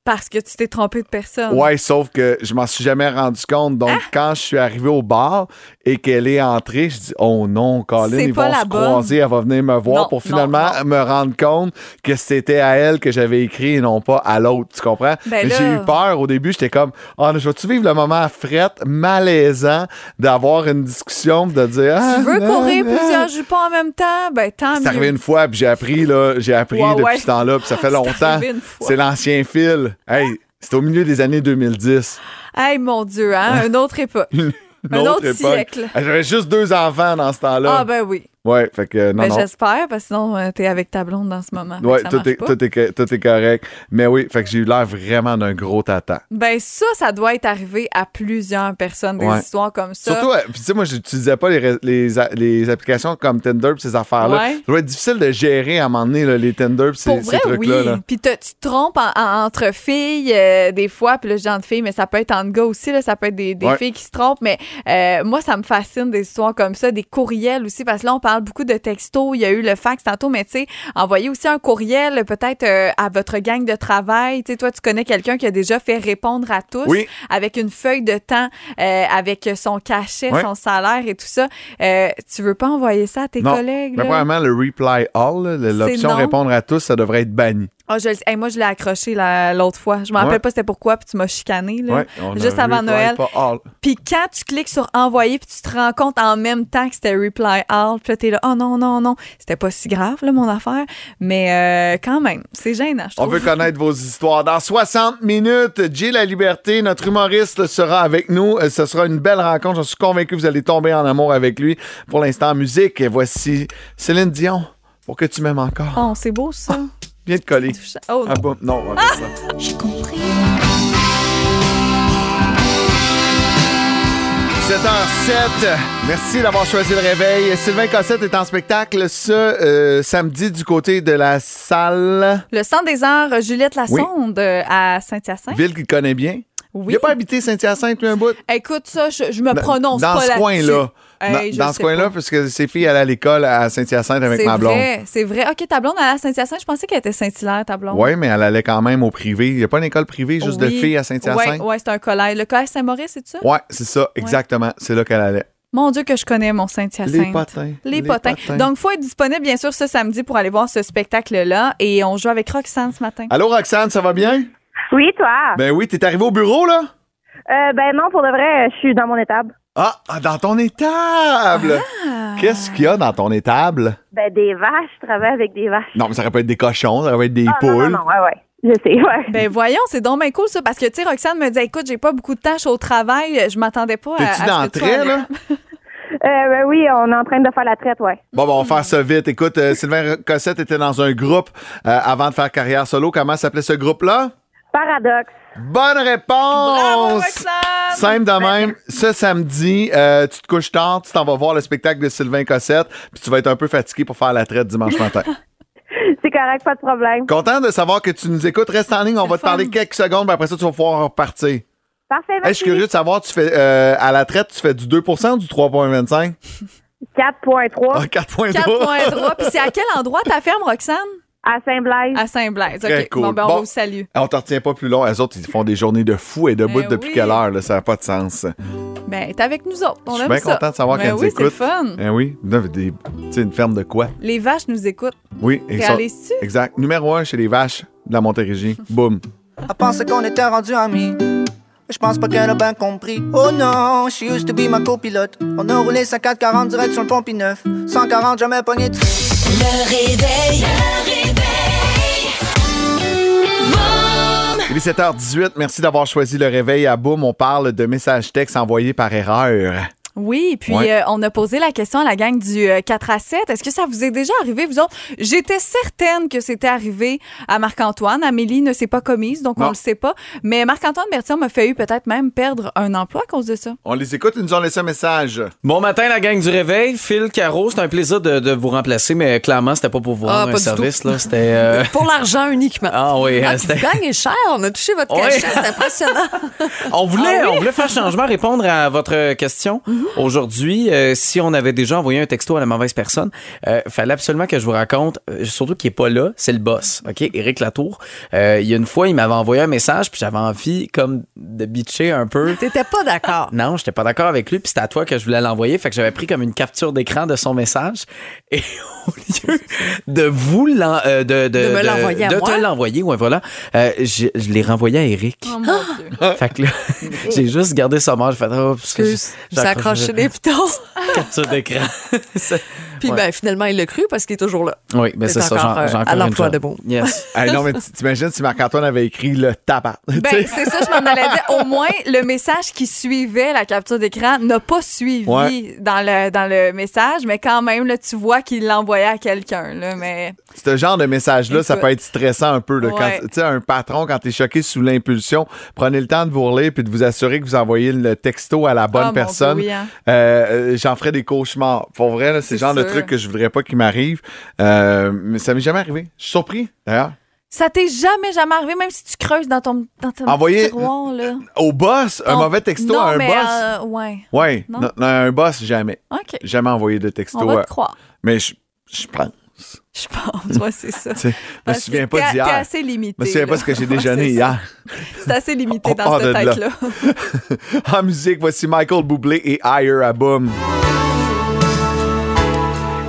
Parce que tu t'es trompé de personne. Ouais, sauf que je m'en suis jamais rendu compte. Donc, Ah! quand je suis arrivé au bar et qu'elle est entrée, je dis Oh non, Colin, C'est ils vont se bonne. croiser, elle va venir me voir Non, pour finalement non. me rendre compte que c'était à elle que j'avais écrit et non pas à l'autre. Tu comprends? Ben J'ai eu peur au début. J'étais comme Oh, je vais-tu vivre le moment frette, malaisant d'avoir une discussion, de dire Ah, Tu veux courir plusieurs jupons en même temps? Ben, tant C'est mieux. arrivé une fois, puis j'ai appris, là, j'ai appris Ouais, depuis ouais. ce temps-là, puis ça fait (laughs) C'est longtemps. C'est l'ancien fil. Hey, c'était au milieu des années 2010. Hey, mon Dieu, hein? (laughs) Une autre époque. Un autre siècle. Hey, J'avais juste deux enfants dans ce temps-là. Ah, ben oui. Ouais, fait que non, Ben, non. j'espère, parce que sinon, euh, t'es avec ta blonde dans ce moment. Ouais, tout est, tout, est, co- tout est correct. Mais oui, fait que j'ai eu l'air vraiment d'un gros tata. Ben, ça, ça doit être arrivé à plusieurs personnes, des Ouais. histoires comme ça. Surtout, euh, tu sais, moi, j'utilisais pas les, les, applications comme Tinder pis ces affaires-là. Ouais. Ça doit être difficile de gérer à un moment donné là, les Tinder pis ces, oui. trucs-là. là. Puis tu te trompes en- en- entre filles euh, des fois, puis là, je dis entre filles, mais ça peut être entre gars aussi, là, ça peut être des, des Ouais. filles qui se trompent. Mais euh, moi, ça me fascine des histoires comme ça, des courriels aussi, parce que là, on parle beaucoup de textos. Il y a eu le fax tantôt, mais tu sais, envoyer aussi un courriel peut-être euh, à votre gang de travail. Tu sais, toi, tu connais quelqu'un qui a déjà fait répondre à tous Oui. avec une feuille de temps, euh, avec son cachet, son salaire et tout ça. Euh, tu veux pas envoyer ça à tes Non. collègues? Mais là? probablement, le reply all, l'option répondre à tous, ça devrait être banni. Ah, je. Hey, moi, je l'ai accroché la- l'autre fois. Je me rappelle Ouais. pas c'était pourquoi, puis tu m'as chicané. Là. Ouais, Juste avant Noël. Puis quand tu cliques sur envoyer, puis tu te rends compte en même temps que c'était reply all, puis t'es là, oh non, non, non. C'était pas si grave, là, mon affaire. Mais euh, quand même, c'est gênant, je On veut connaître vos histoires. Dans 60 minutes, Jay La Liberté, notre humoriste, sera avec nous. Euh, Ce sera une belle rencontre. J'en suis convaincu que vous allez tomber en amour avec lui. Pour l'instant, musique. Voici Céline Dion. Pour que tu m'aimes encore. Oh, c'est beau, ça. Viens de coller. Oh, Ah bon, non, on va faire ça. J'ai compris. 7h07. Merci d'avoir choisi le réveil. Sylvain Cossette est en spectacle ce euh, samedi du côté de la salle. Le Centre des Arts Juliette Lassonde euh, à Saint-Hyacinthe. Ville qu'il connaît bien. Oui. Il n'a pas habité Saint-Hyacinthe, lui, un bout? Écoute, ça, je, je me prononce dans pas ce là-dessus. coin-là. Hey, dans ce coin-là, parce que ses filles allaient à l'école à Saint-Hyacinthe avec C'est ma blonde. vrai, c'est vrai. OK, ta blonde allait à Saint-Hyacinthe. Je pensais qu'elle était Saint-Hilaire, ta blonde. Oui, mais elle allait quand même au privé. Il n'y a pas une école privée juste de Oui. filles à Saint-Hyacinthe? Ouais, ouais, c'est un collège. Le collège Saint-Maurice, c'est ça? Ouais, c'est ça, exactement. C'est là qu'elle allait. Mon Dieu, que je connais mon Saint-Hyacinthe. Les potins. Les, potins. Donc, il faut être disponible, bien sûr, ce samedi pour aller voir ce spectacle-là. Et on joue avec Roxane ce matin. Allô, Roxane, ça va bien? Oui, toi? Ben oui, t'es arrivé au bureau, là? Euh, ben non, pour de vrai, je suis dans mon étable. Ah, ah, dans ton étable! Ah. Qu'est-ce qu'il y a dans ton étable? Ben des vaches, je travaille avec des vaches. Non, mais ça aurait pu être des cochons, ça aurait pu être des Ah, poules. non, non, ouais, ouais. Je sais, ouais. Ben voyons, c'est donc bien cool ça, parce que tu sais, Roxane me dit, écoute, j'ai pas beaucoup de tâches au travail, je m'attendais pas à, T'es-tu dans trait, là? (laughs) Euh, ben oui, on est en train de faire la traite, ouais. Bon, bon, on va faire ça vite. Écoute, euh, Sylvain Cossette était dans un groupe euh, avant de faire carrière solo. Comment s'appelait ce groupe-là? Paradoxe. Bonne réponse! Bravo, Roxane! Simple de même. Ce samedi, euh, tu te couches tard, tu t'en vas voir le spectacle de Sylvain Cossette, puis tu vas être un peu fatigué pour faire la traite dimanche matin. (laughs) C'est correct, pas de problème. Content de savoir que tu nous écoutes. Reste en ligne, on va te parler quelques secondes, puis après ça, tu vas pouvoir repartir. Parfait, Hey, je suis curieux de savoir, tu fais euh, à la traite, tu fais du 2 ou du 3,25? 4.3 (laughs) Ah, 4,3. 4.3. (laughs) Puis c'est à quel endroit ta ferme, Roxane? À Saint-Blaise. À Saint-Blaise. Très OK. cool. Bon, ben, on Bon. vous salue. Ah, On te retient pas plus long. Les autres, ils font des journées de fou et debout Ben depuis oui. quelle heure? Là, ça n'a pas de sens. Ben, t'es avec nous autres. On Je suis bien content de savoir Ben qu'elle nous oui, c'est fun. Eh oui, des- tu sais, une ferme de quoi? Les vaches nous écoutent. Oui, sont- Réalises-tu? Exact. Numéro un chez les vaches de la Montérégie. (laughs) Boum. Elle pensait qu'on était rendu amis. Je pense pas qu'elle a bien compris. Oh non, she used to be ma copilote. On a roulé 54-40 direct sur le pont neuf. 140, jamais pogné de Le réveil. Le réveil. Est 7h18. Merci d'avoir choisi le réveil à Boum. On parle de messages textes envoyés par erreur. Oui, puis Ouais. euh, on a posé la question à la gang du euh, 4 à 7. Est-ce que ça vous est déjà arrivé, vous autres? J'étais certaine que c'était arrivé à Marc-Antoine. Amélie ne s'est pas commise, donc Non. on le sait pas. Mais Marc-Antoine Berthiaume m'a fait eu peut-être même perdre un emploi à cause de ça. On les écoute, ils nous ont laissé un message. Bon matin, la gang du réveil. Phil Caro, c'est un plaisir de, de vous remplacer, mais clairement, c'était pas pour vous Ah, rendre pas un service. Là. C'était. euh, (laughs) Pour l'argent uniquement. Ah oui, Ah, c'était- vous gagnez cher, on a touché votre Ouais. cachet, c'est impressionnant. (laughs) On voulait, Ah oui? on voulait faire changement, répondre à votre question. Mhm. Aujourd'hui, euh, si on avait déjà envoyé un texto à la mauvaise personne, euh, fallait absolument que je vous raconte, euh, surtout qui est pas là, c'est le boss, OK? Éric Latour. Euh, il y a une fois, il m'avait envoyé un message, puis j'avais envie comme de bitcher un peu. T'étais pas d'accord. Non, j'étais pas d'accord avec lui, puis c'était à toi que je voulais l'envoyer, fait que j'avais pris comme une capture d'écran de son message (laughs) et au lieu de vous l'en- euh, de, De me l'envoyer à de moi? te l'envoyer, ouais voilà, euh, je, je l'ai renvoyé à Eric. Oh mon (gasps) Dieu. Fait que là, (laughs) j'ai juste gardé sa mort, j'ai fait oh, parce que Excuse, accroché les pitons. capture d'écran. (laughs) (laughs) Puis Ouais. ben finalement, il l'a cru parce qu'il est toujours là. oui, mais C'est c'est ça, encore, j'en- euh, à l'emploi de bon. Yes. (laughs) Hey, non, mais t'imagines si Marc-Antoine avait écrit le tabac. Tu Ben, c'est ça, je m'en allais dire. Au moins, le message qui suivait la capture d'écran n'a pas suivi Ouais. dans, le, dans le message, mais quand même, là, tu vois qu'il l'envoyait à quelqu'un. Là, mais Ce genre de message-là, ça peut être stressant un peu. là. Quand- Ouais. Tu sais, un patron, quand t'es choqué sous l'impulsion, prenez le temps de vous relire puis de vous assurer que vous envoyez le texto à la bonne Ah, personne. Hein. Euh, euh, J'en ferai des cauchemars. Pour vrai, là, c'est le genre de. Truc que je voudrais pas qu'il m'arrive. Euh, mais ça m'est jamais arrivé. Je suis surpris, d'ailleurs. ça t'est jamais, jamais arrivé, même si tu creuses dans ton, dans ton Envoyer- petit tiroir. Là. Au boss, un mauvais texto non, à un mais, boss. euh, ouais. Ouais, non? non, non, un boss, jamais. OK. Jamais envoyé de texto. On va à- te croire. Mais je, je pense. Je pense, ouais, c'est ça. (laughs) Tu sais, Je me Parce souviens pas t'es- T'es d'hier. assez limité. Je me souviens là. pas ce que j'ai (laughs) Ouais, déjeuné c'est hier. C'est assez limité On dans part cette de là. tête-là. (laughs) En musique, voici Michael Bublé et Higher à Boom.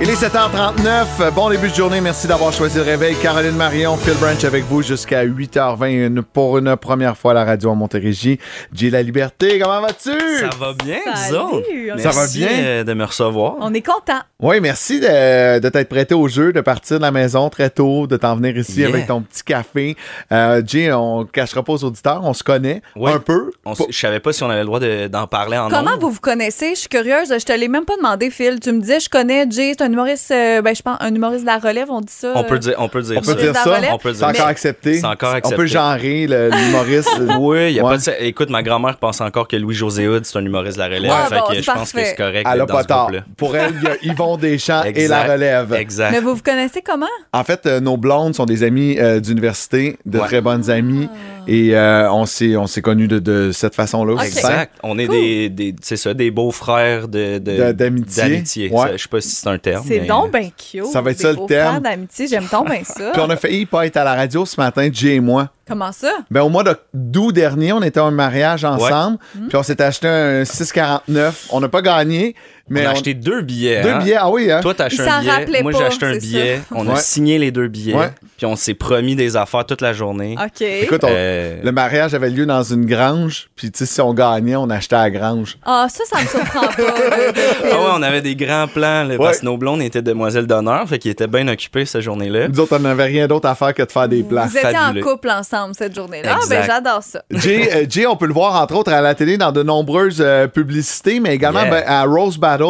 Il est 7h39. Bon début de journée. Merci d'avoir choisi le réveil. Caroline Marion, Phil Branch avec vous jusqu'à 8h20 une- pour une première fois à la radio en Montérégie. J'ai la liberté. Comment vas-tu? Ça va bien, vous Salut, autres? on est- Ça va bien? euh, de me recevoir. On est content. Oui, merci de, de t'être prêté au jeu, de partir de la maison très tôt, de t'en venir ici Yeah. avec ton petit café. Euh, Jay, on ne cachera pas aux auditeurs, on se connaît Oui. un peu. Je savais pas si on avait le droit de- d'en parler en Comment vous vous connaissez? Je suis curieuse. Je te l'ai même pas demandé, Phil. Tu me disais, je connais Jay, c'est un humoriste, euh, ben, je pense, un humoriste de la relève, on dit ça. On peut euh, dire, on peut dire On peut dire ça. relève. On peut C'est dire encore ça. accepté. C'est encore On peut accepté. genrer le- l'humoriste. (laughs) Oui, y a Ouais. pas de... Écoute, ma grand-mère pense encore que Louis-José Hood, c'est un humoriste de la relève. Ah, fait bon, que c'est je pense que c'est correct Elle pas groupe-là. Pour elle, il y a (laughs) Yvon Deschamps et la relève. Exact. Mais vous vous connaissez comment? En fait, euh, nos blondes sont des amies euh, d'université, de Ouais. très bonnes amies. Et euh, on s'est on s'est connus de, de cette façon-là. Ok. aussi. Exact. On est Cool. des, des c'est ça, des beaux-frères de, de- De- d'amitié. d'amitié. Ouais. Ça, Je sais pas si c'est un terme. C'est mais- donc ben cute. Ça va être Des ça, le terme. d'amitié, j'aime donc bien ça. Puis on a failli pas être à la radio ce matin, Jay et moi. Comment ça? Ben, au mois de- d'août dernier, on était à un mariage ensemble. Puis on s'est acheté un 6,49. On n'a pas gagné, mais on a on- acheté deux billets. deux hein? billets. Ah oui, hein? Toi, t'as acheté un billet. rappelait Moi, j'ai acheté un billet. On a signé les deux billets. Ouais. Puis on s'est promis des affaires toute la journée. OK. Écoute, on- Euh, le mariage avait lieu dans une grange. Puis, tu sais, si on gagnait, on achetait à la grange. Ah, ça, ça me surprend pas. (laughs) Ah ouais, on avait des grands plans, là, Ouais. parce que nos blondes étaient demoiselles d'honneur, fait qu'ils étaient bien occupés cette journée-là. Nous autres, on n'avait rien d'autre à faire que de faire des plans. Vous étiez en couple ensemble cette journée-là. Ah, ben j'adore ça. Jay, euh, Jay, on peut le voir entre autres à la télé dans de nombreuses euh, publicités, mais également Yeah. ben, à Rose Battle,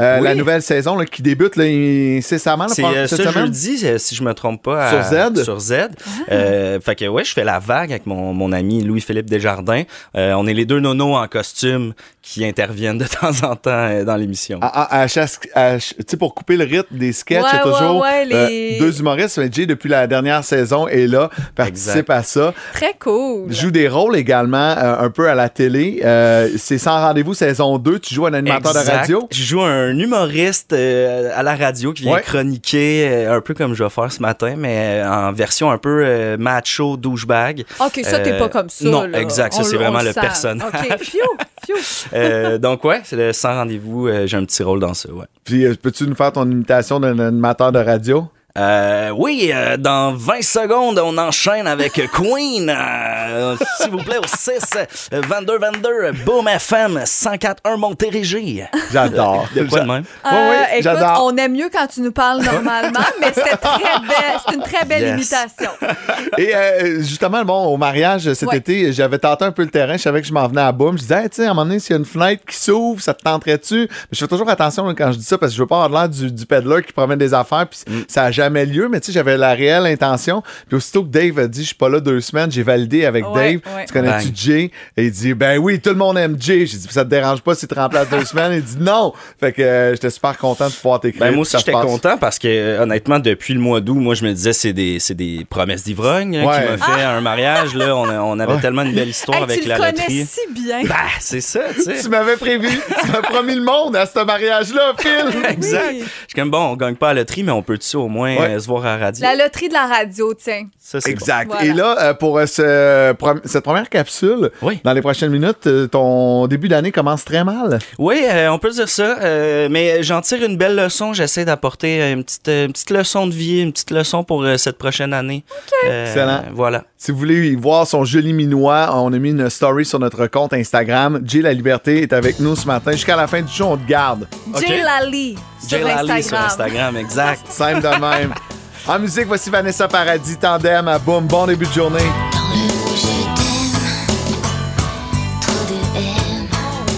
euh, Oui. la nouvelle saison là, qui débute là, incessamment C'est euh, ce semaine. jeudi, si je me trompe pas. Sur Z? Sur Z. Euh, fait que ouais, je fais la vague avec mon, mon ami Louis-Philippe Desjardins. Euh, on est les deux nonos en costume qui interviennent de (laughs) temps en temps euh, dans l'émission. À- à- à à pour couper le rythme des sketchs, Ouais, il y a toujours ouais, ouais, les- euh, deux humoristes. Mais Jay, depuis la dernière saison, est là, participe Exact. à ça. Très cool. Joue des rôles également euh, un peu à la télé. Euh, c'est sans rendez-vous saison 2. Tu joues un animateur de radio? Je joue un humoriste euh, à la radio qui vient Ouais. chroniquer, euh, un peu comme je vais faire ce matin, mais euh, en version un peu euh, macho, douchebag. OK, ça, t'es pas comme ça. non, là. exact, ça, c'est vraiment le personnage. OK. (laughs) Euh, donc ouais, c'est le sans rendez-vous. euh, J'ai un petit rôle dans ça, ouais. Puis, peux-tu nous faire ton imitation d'un animateur de radio? Euh, oui, euh, dans 20 secondes, on enchaîne avec (laughs) Queen. Euh, S'il vous plaît, au 6, euh, 22, 22, Boom FM, 104.1 Montérégie. J'adore. De quoi de même? Ouais, ouais, Euh, écoute, j'adore. on aime mieux quand tu nous parles normalement, mais c'est très (laughs) belle, c'est une très belle Yes. imitation. (laughs) Et euh, justement, bon, au mariage cet Ouais. été, j'avais tenté un peu le terrain. Je savais que je m'en venais à boum. Je disais, Hey, tu sais, à un moment donné, s'il y a une fenêtre qui s'ouvre, ça te tenterait-tu? Mais je fais toujours attention là, quand je dis ça parce que je veux pas avoir l'air du, du peddler qui promène des affaires puis Mm. ça a jamais lieu, mais tu sais, j'avais la réelle intention. Puis aussitôt que Dave a dit, je suis pas là deux semaines, j'ai validé avec Ouais, Dave. ouais. Tu connais-tu. Jay? Et il dit, ben oui, tout le monde aime Jay. J'ai dit, ça te dérange pas s'il te remplace deux (laughs) semaines? Il dit non. Fait que euh, j'étais super content de pouvoir t'écrire. Ben, moi aussi, j'étais content parce que, euh, honnêtement, depuis le mois d'août, moi, je me disais, c'est des, c'est des promesses d'ivrogne hein, Ouais. qui m'a fait un mariage. Là. On, a- on avait Ouais. tellement une belle histoire Hey, avec tu la le connais loterie. si bien. Ben, c'est ça, tu sais. Tu m'avais prévu, tu m'as promis le monde à ce mariage-là, Phil. (laughs) Exact. Oui. Je suis comme, bon, on gagne pas à la loterie, mais on peut-tu au moins Ouais. euh, se voir à la radio? La loterie de la radio, tiens. Ça, c'est Exact. Voilà. Et là, euh, pour euh, ce cette première capsule, Oui. dans les prochaines minutes, euh, ton début d'année commence très mal. Oui, euh, on peut dire ça, euh, mais j'en tire une belle leçon. J'essaie d'apporter une petite, une petite leçon de vie, une petite leçon pour euh, cette prochaine année. Euh, Excellent. Voilà. Si vous voulez y voir son joli minois, on a mis une story sur notre compte Instagram. Jay La Liberté est avec nous ce matin. Jusqu'à la fin du show, on te garde. Jay Lally sur Jay Lally Instagram. sur Instagram, exact. Simple de même. En musique, voici Vanessa Paradis, Tandem à Boom. Bon début de journée.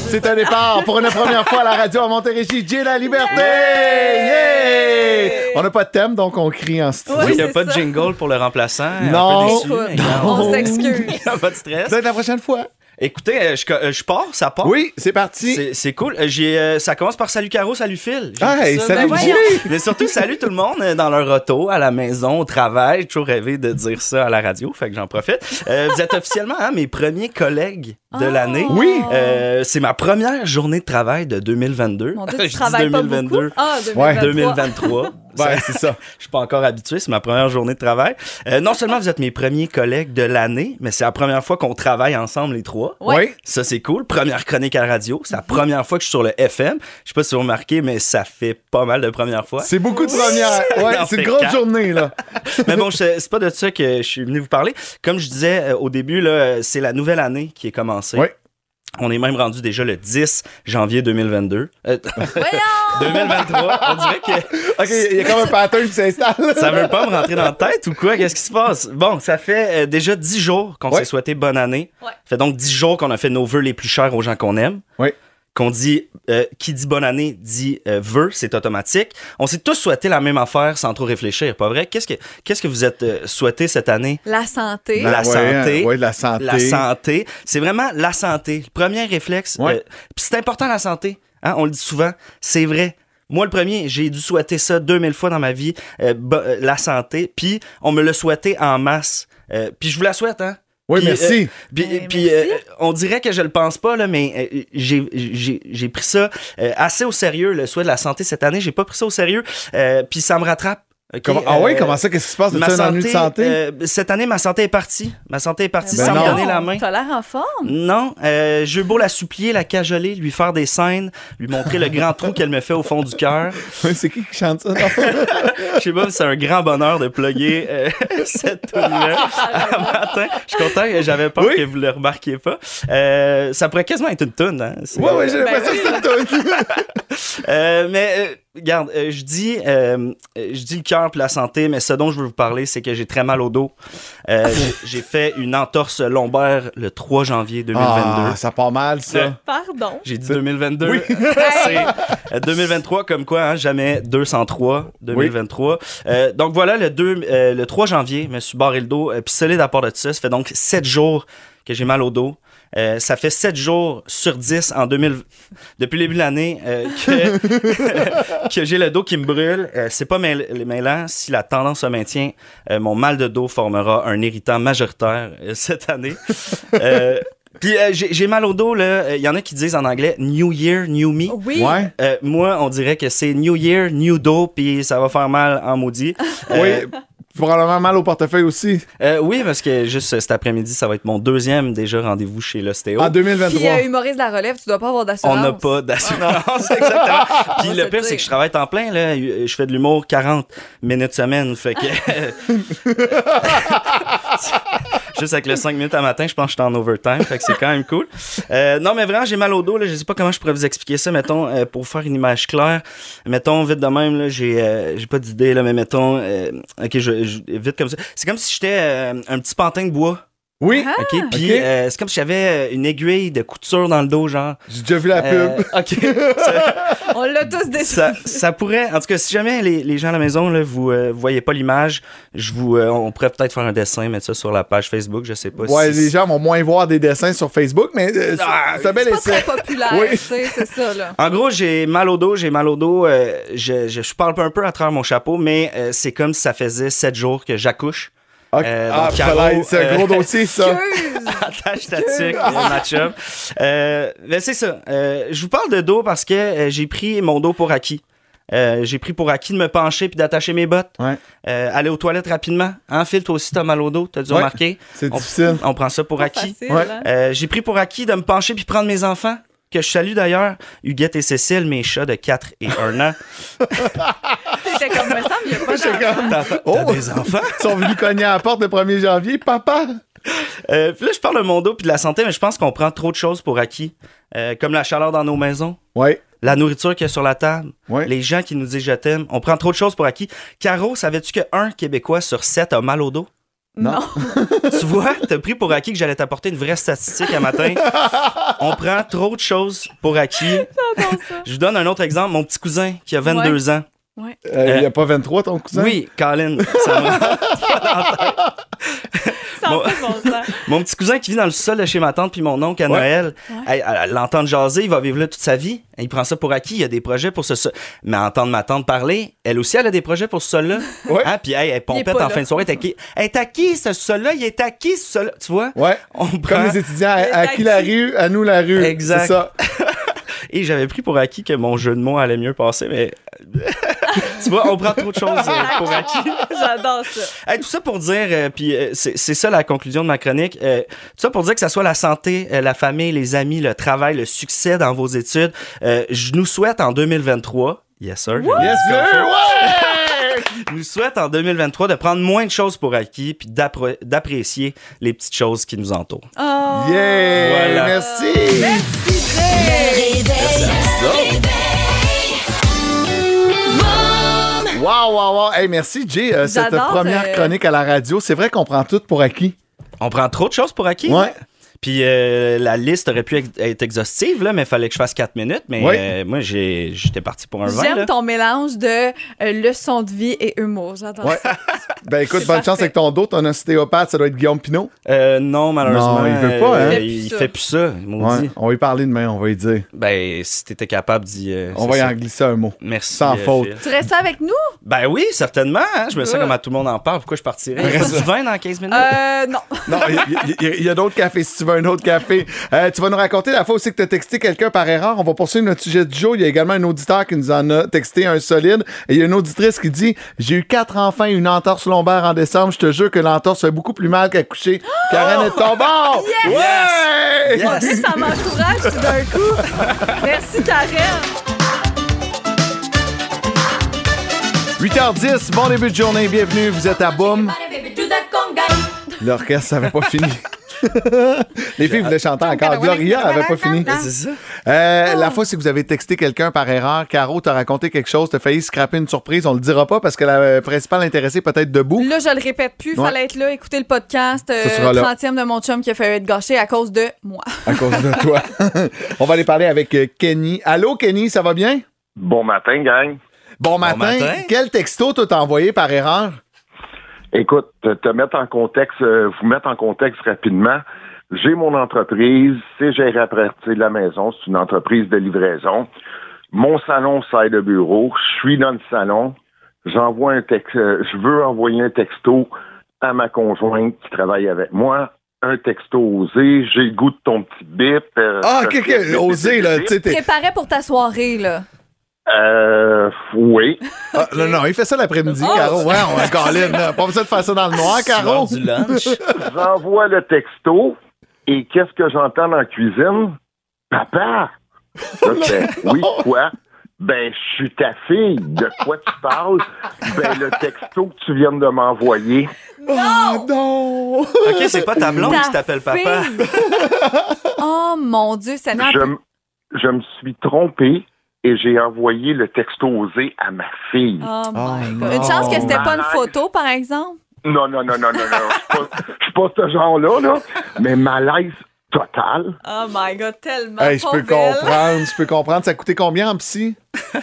C'est un départ pour une première fois à la radio à Montérégie. Jay La Liberté! Yeah! On n'a pas de thème, donc on crie en studio. Il n'y a pas de jingle pour le remplaçant. Non. Un peu déçu, on s'excuse. (laughs) pas de stress. Peut-être la prochaine fois. Écoutez, euh, je, euh, je pars, ça part. Oui, c'est parti. C'est- C'est cool. Euh, J'ai, euh, ça commence par salut Caro, salut Phil. Ah, écrit hey, ça. salut, Ben. Mais surtout, salut tout le monde euh, dans leur auto, à la maison, au travail. J'ai toujours rêvé de dire ça à la radio, fait que j'en profite. Euh, vous êtes officiellement hein, mes premiers collègues de Oh. l'année. Oui. Euh, c'est ma première journée de travail de 2022. Mon Dieu, (laughs) Je tu travailles pas 2022. beaucoup. Ah, Ouais. 2023. 2023. Ouais, c'est ça. Je suis pas encore habitué, c'est ma première journée de travail. Euh, non seulement vous êtes mes premiers collègues de l'année, mais c'est la première fois qu'on travaille ensemble les trois. Oui. Ça, c'est cool. Première chronique à la radio. C'est la première fois que je suis sur le FM. Je sais pas si vous remarquez, mais ça fait pas mal de premières fois. C'est beaucoup de premières. (laughs) Ouais, c'est une quatre. journée, là. (laughs) mais bon, c'est pas de ça que je suis venu vous parler. Comme je disais euh, au début, là, euh, c'est la nouvelle année qui est commencée. Oui. On est même rendu déjà le 10 janvier 2022. Euh, Voyons! 2023. (laughs) On dirait que (laughs) OK, il y a comme un pattern qui s'installe. (laughs) ça veut pas me rentrer dans la tête ou quoi? Qu'est-ce qui se passe? Bon, ça fait euh, déjà 10 jours qu'on Ouais. s'est souhaité bonne année. Ouais. Ça fait donc 10 jours qu'on a fait nos vœux les plus chers aux gens qu'on aime. Oui. Qu'on dit, euh, qui dit bonne année dit euh, vœux, c'est automatique. On s'est tous souhaité la même affaire sans trop réfléchir, pas vrai? Qu'est-ce que, qu'est-ce que vous êtes euh, souhaité cette année? La santé. La Ouais, santé. Ouais, la santé. La santé. C'est vraiment la santé. Le premier réflexe. Ouais. euh, Puis c'est important la santé. Hein, on le dit souvent. C'est vrai. Moi, le premier, j'ai dû souhaiter ça 2000 fois dans ma vie, euh, euh, la santé. Puis on me l'a souhaité en masse. Euh, puis je vous la souhaite, hein? Oui, Puis, merci. euh, puis, Ben, puis, merci. euh, on dirait que je le pense pas, là, mais euh, j'ai- j'ai j'ai pris ça euh, assez au sérieux, le souhait de la santé cette année. J'ai pas pris ça au sérieux. Euh, puis ça me rattrape. Comment- ah oui, Euh, comment ça? Qu'est-ce qui se passe? Ma ennui de santé? euh, cette année, ma santé est partie. Ma santé est partie Ben sans non. me donner la main. T'as l'air en forme? Non, euh, j'ai eu beau la supplier, la cajoler, lui faire des scènes, lui montrer le grand trou qu'elle me fait au fond du cœur. (laughs) Oui, c'est qui qui chante ça? (laughs) Je sais pas, c'est un grand bonheur de plugger euh, (laughs) cette tune-là matin. Je suis content, j'avais peur Oui. que vous le remarquiez pas. Euh, ça pourrait quasiment être une tune, hein? Oui, oui, j'ai Ben l'impression oui. que c'est une toune. Euh, mais euh, regarde, euh, je dis, euh, je dis le cœur puis la santé, mais ce dont je veux vous parler, c'est que j'ai très mal au dos. Euh, j'ai fait une entorse lombaire le 3 janvier 2022. Ah, ça part mal, ça. Le- Pardon. J'ai dit 2022. Oui. (laughs) c'est (laughs) euh, 2023 comme quoi, hein, jamais 203 2023. Euh, donc voilà, le, 2, euh, le 3 janvier, je me suis barré le dos. euh, Puis solide à part de ça, ça fait donc 7 jours que j'ai mal au dos. Euh, ça fait 7 jours sur 10 en 2000, depuis le début de l'année euh, que, (laughs) que j'ai le dos qui me brûle. Euh, c'est pas mêl- mêlant. Si la tendance se maintient, euh, mon mal de dos formera un irritant majoritaire euh, cette année. Euh, puis euh, j'ai j'ai mal au dos, là. Il y en a qui disent en anglais New Year, New Me. Oui. Ouais. Euh, moi, on dirait que c'est New Year, New Do, puis ça va faire mal en maudit. Euh, Oui. Probablement mal au portefeuille aussi. euh, oui, parce que juste cet après-midi, ça va être mon deuxième déjà rendez-vous chez l'ostéo. En Puis 2023. euh, humoriste de la relève, tu dois pas avoir On d'assurance. n'a pas d'assurance, (laughs) exactement. Puis On le pire, c'est que je travaille temps plein. Là. Je fais de l'humour 40 minutes semaine. Fait que. (laughs) (laughs) Juste avec le 5 minutes à matin, je pense que je suis en overtime. Fait que c'est quand même cool. Euh, non, mais vraiment, j'ai mal au dos. Là. Je sais pas comment je pourrais vous expliquer ça. Mettons, euh, pour faire une image claire, mettons, vite de même, là, j'ai, euh, j'ai pas d'idée, là, mais mettons, euh, ok, je, je- vite comme ça. C'est comme si j'étais euh, un petit pantin de bois. Oui. Ah. OK, puis euh, c'est comme si j'avais une aiguille de couture dans le dos, genre. J'ai déjà vu la Euh, pub. (laughs) OK. On l'a tous déjà ça, ça pourrait. En tout cas, si jamais les, les gens à la maison, là, vous euh, voyez pas l'image, je vous, euh, on pourrait peut-être faire un dessin, mettre ça sur la page Facebook, je sais pas Ouais, si. les gens vont moins voir des dessins sur Facebook, mais euh, c'est Ah, c'est pas très populaire, Oui. tu sais, c'est ça, là. En gros, j'ai mal au dos, j'ai mal au dos. euh, je, je, je parle un peu à travers mon chapeau, mais euh, c'est comme si ça faisait sept jours que j'accouche. Ok. Euh, ah, Caro, c'est un euh, gros dossier, ça. (laughs) Attache ta tuque, euh, match-up. Euh, mais c'est ça. Euh, je vous parle de dos parce que euh, j'ai pris mon dos pour acquis. Euh, j'ai pris pour acquis de me pencher puis d'attacher mes bottes. Ouais. Euh, aller aux toilettes rapidement. En Phil, toi aussi, t'as mal au dos. T'as dû Ouais. remarquer. C'est On- difficile. On prend ça pour acquis. Ouais. hein? Euh, j'ai pris pour acquis de me pencher puis prendre mes enfants. Que je salue d'ailleurs, Huguette et Cécile, mes chats de 4 et 1 an. (laughs) C'était comme, me semble, il y a pas T'as Oh! des enfants? Ils sont venus cogner à la porte le 1er janvier. Papa! Euh, puis là, je parle de mon dos puis de la santé, mais je pense qu'on prend trop de choses pour acquis. Euh, comme la chaleur dans nos maisons, Ouais. la nourriture qu'il y a sur la table, Ouais. les gens qui nous disent je t'aime. On prend trop de choses pour acquis. Caro, savais-tu qu'un Québécois sur sept a mal au dos? Non. (laughs) tu vois, t'as pris pour acquis que j'allais t'apporter une vraie statistique un matin. On prend trop de choses pour acquis. (laughs) Je vous donne un autre exemple. Mon petit cousin qui a 22 ans. Euh, Il n'y a pas 23, ton cousin? Oui, Colin. Ça (laughs) Ça Bon. n'a pas de bon sens. Mon petit cousin qui vit dans le sol de chez ma tante puis mon oncle à Ouais. Noël, Ouais. l'entendre jaser, il va vivre là toute sa vie. Il prend ça pour acquis, il y a des projets pour ce sol. Mais à entendre ma tante parler, elle aussi, elle a des projets pour ce sol-là. (laughs) Ouais. Hein, Puis hey, elle pompette pas en là. fin de soirée. Elle est acquis. Elle est acquis, ce sol-là? Il est acquis, ce sol-là? Tu vois? Ouais. On Comme prend... les étudiants, à, à qui la rue, à nous la rue. Exact. C'est ça. (laughs) Et j'avais pris pour acquis que mon jeu de mots allait mieux passer, mais... (laughs) tu vois, on prend trop de choses euh, pour acquis. (laughs) J'adore ça. Hey, tout ça pour dire, euh, puis euh, c'est ça la conclusion de ma chronique. euh, tout ça pour dire que ça soit la santé, euh, la famille, les amis, le travail, le succès dans vos études. euh, je nous souhaite en 2023. Yes, sir. Yes, sir! Ouais! Je nous souhaite en 2023 de prendre moins de choses pour acquis puis d'apprécier les petites choses qui nous entourent. Oh. Yeah! Voilà. Merci! Le réveil. Vom. Wow, wow, wow. Hey, merci, Jay. euh, cette première euh, chronique à la radio, c'est vrai qu'on prend tout pour acquis. On prend trop de choses pour acquis? Ouais. Puis euh, la liste aurait pu être exhaustive, là, mais il fallait que je fasse 4 minutes. Mais Oui. euh, moi, j'étais parti pour un 20. là. J'aime ton mélange de euh, leçon de vie et humour. J'adore Ouais. ça. (laughs) Ben écoute, bonne chance avec ton dos. Ton ostéopathe, ça doit être Guillaume Pinot. Euh, non, malheureusement. Non, il veut pas, hein? euh, Il il fait fait plus ça, maudit. Ouais. On va y parler demain, on va y dire. Ben, si t'étais capable d'y. euh, On va y ça. en glisser un mot. Merci. Sans euh, faute. Phil. Tu restes avec nous? Ben oui, certainement. hein, Je me sens Ouais. comme à tout le monde en parle. Pourquoi je partirais? Il du vin dans 15 minutes? Euh, non. Non, il y a- y, y d'autres cafés si tu veux un autre café. Euh, tu vas nous raconter la fois aussi que tu as texté quelqu'un par erreur. On va poursuivre notre sujet du jour. Il y a également un auditeur qui nous en a texté un solide. Et il y a une auditrice qui dit J'ai eu quatre enfants et une entorse lombaire en décembre. Je te jure que l'entorse fait beaucoup plus mal qu'accoucher. Karen est ton bord! Ouais! Ça m'encourage tout d'un coup. Merci, Karen. 8h10, bon début de journée, bienvenue, vous êtes à Boom. L'orchestre n'avait pas fini. Les filles voulaient chanter encore. Gloria avait pas fini. C'est ça. Euh, La fois, si vous avez texté quelqu'un par erreur, Caro t'a raconté quelque chose, t'as failli scraper une surprise, on le dira pas parce que la euh, principale intéressée peut être debout. Là, je le répète plus. Ouais. Fallait être là, écouter le podcast. Euh, sera là. 30e de mon chum qui a fait être gâché à cause de moi. à cause de toi. (laughs) on va aller parler avec euh, Kenny. Allô, Kenny, ça va bien? Bon matin, gang. Bon matin. matin. Quel texto t'as envoyé par erreur? Écoute, te, te mettre en contexte, euh, vous mettre en contexte rapidement. J'ai mon entreprise, c'est géré à partir de la maison, c'est une entreprise de livraison. Mon salon sert de bureau, je suis dans le salon, j'envoie un texte, euh, je veux envoyer un texto à ma conjointe qui travaille avec moi, un texto osé, j'ai le goût de ton petit bip. euh, Ah, ok, ok, osé, là, tu Préparais pour ta soirée, là. Euh, oui. Ah, non, non, il fait ça l'après-midi, Oh! Caro. Ouais, on va Colin, là. Pas besoin de faire ça dans le (laughs) noir, Caro. Du lunch. (laughs) J'envoie le texto et qu'est-ce que j'entends dans la cuisine? Papa! Là, je fais, (laughs) oui, quoi? Ben, je suis ta fille. De quoi tu parles? Ben, le texto que tu viens de m'envoyer. Oh, non! OK, c'est pas ta blonde Ta qui t'appelle papa. oh mon Dieu, Seigneur. Je, m- je me suis trompé et j'ai envoyé le texto osé à ma fille. Oh my Oh, God. non. Une chance que c'était pas une photo, par exemple? Non, non, non, non, non, non. Je suis pas- je suis pas ce genre-là, là. Mais malaise total. Oh my God, tellement. Hey, je peux comprendre, je peux comprendre. Ça a coûté combien en psy? (laughs)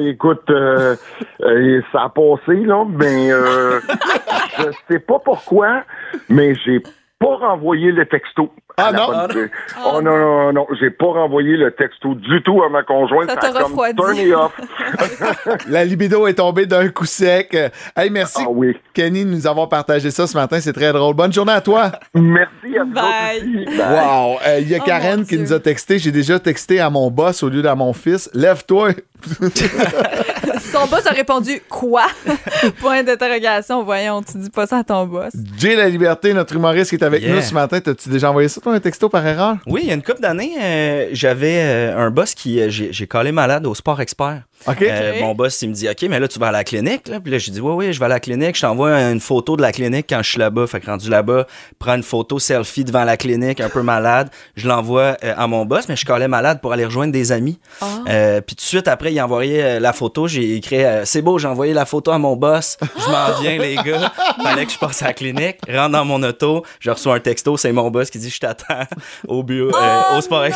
Écoute, euh, euh, ça a passé, là, mais euh, (laughs) je sais pas pourquoi, mais j'ai pas renvoyé le texto. Ah non? Ah. Oh non, non, non, j'ai pas renvoyé le texto du tout à ma conjointe. Ça a t'a refroidi. turné off. (laughs) La libido est tombée d'un coup sec. Hey, merci, Ah oui. Kenny, de nous avoir partagé ça ce matin. C'est très drôle. Bonne journée à toi. Merci à vous Bye. Bye. Wow. Euh, Il y a Oh, Karen qui nous a texté. J'ai déjà texté à mon boss au lieu d'à mon fils. Lève-toi. (laughs) Son boss a répondu Quoi? (laughs) Point d'interrogation. Voyons, tu dis pas ça à ton boss. Jay La Liberté, notre humoriste qui est avec Yeah. nous ce matin. T'as-tu déjà envoyé ça, toi, un texto par erreur? Oui, il y a une couple d'années, euh, j'avais euh, un boss qui. euh, j'ai j'ai collé malade au sport expert. Euh, mon boss, il me dit OK, mais là, tu vas à la clinique. Là. Puis là, j'ai dit Oui, oui, je vais à la clinique. Je t'envoie une photo de la clinique quand je suis là-bas. Fait que rendu là-bas, prends une photo selfie devant la clinique, un peu malade. Je l'envoie euh, à mon boss, mais je collais malade pour aller rejoindre des amis. Ah. Euh, puis tout de suite après, il a envoyé euh, la photo. J'ai écrit euh, C'est beau, j'ai envoyé la photo à mon boss. Je m'en viens, les gars. Fallait que je passe à la clinique. Rentre dans mon auto. Je reçois un texto. C'est mon boss qui dit Je t'attends au bureau, euh, Oh au sport. Est-ce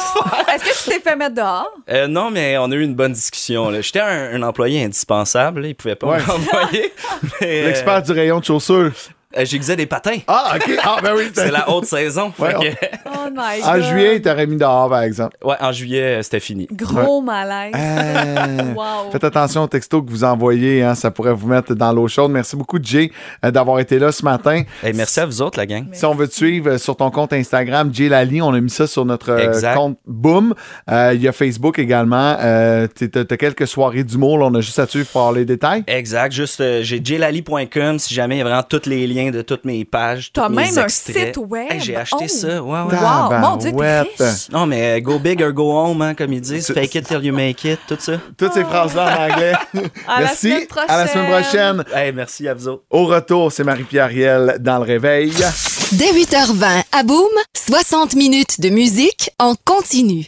que tu t'es fait mettre dehors? Euh, non, mais on a eu une bonne discussion. là. J'étais un, un employé indispensable. là. Il pouvait pas Ouais. (laughs) (laughs) euh, L'expert du rayon de chaussures. Euh, J'exisais des patins. Ah, OK. Ah, ben oui. C'est la haute saison. Ouais, (laughs) Oh my En juillet, il t'aurait mis dehors, par exemple. ouais, en juillet, euh, c'était fini. Gros malaise. Euh, (laughs) Wow. Faites attention au texto que vous envoyez, hein, ça pourrait vous mettre dans l'eau chaude. Merci beaucoup, Jay, d'avoir été là ce matin. Hey, merci à vous autres, la gang. Si on veut te suivre sur ton compte Instagram, Jay Lali, on a mis ça sur notre Exact. compte Boom. Euh, Il y a Facebook également. Euh, T'as t'as quelques soirées d'humour, on a juste à te suivre pour avoir les détails. Exact. Juste, euh, j'ai jlali.com si jamais il y a vraiment tous les liens de toutes mes pages. T'as tous mes même un extraits. site web. Hey, j'ai acheté Oh. ça. Ouais, ouais. Wow, mon Dieu, t'es riche. Non, mais euh, go big or go home, hein, comme ils disent. Fake it till you make it, tout ça. Toutes ces phrases-là en anglais. (laughs) À la Merci. À la semaine prochaine. Hey, merci à vous autres. Au retour, c'est Marie-Pierre Riel dans le réveil. Dès 8h20 à Boom, 60 minutes de musique en continu.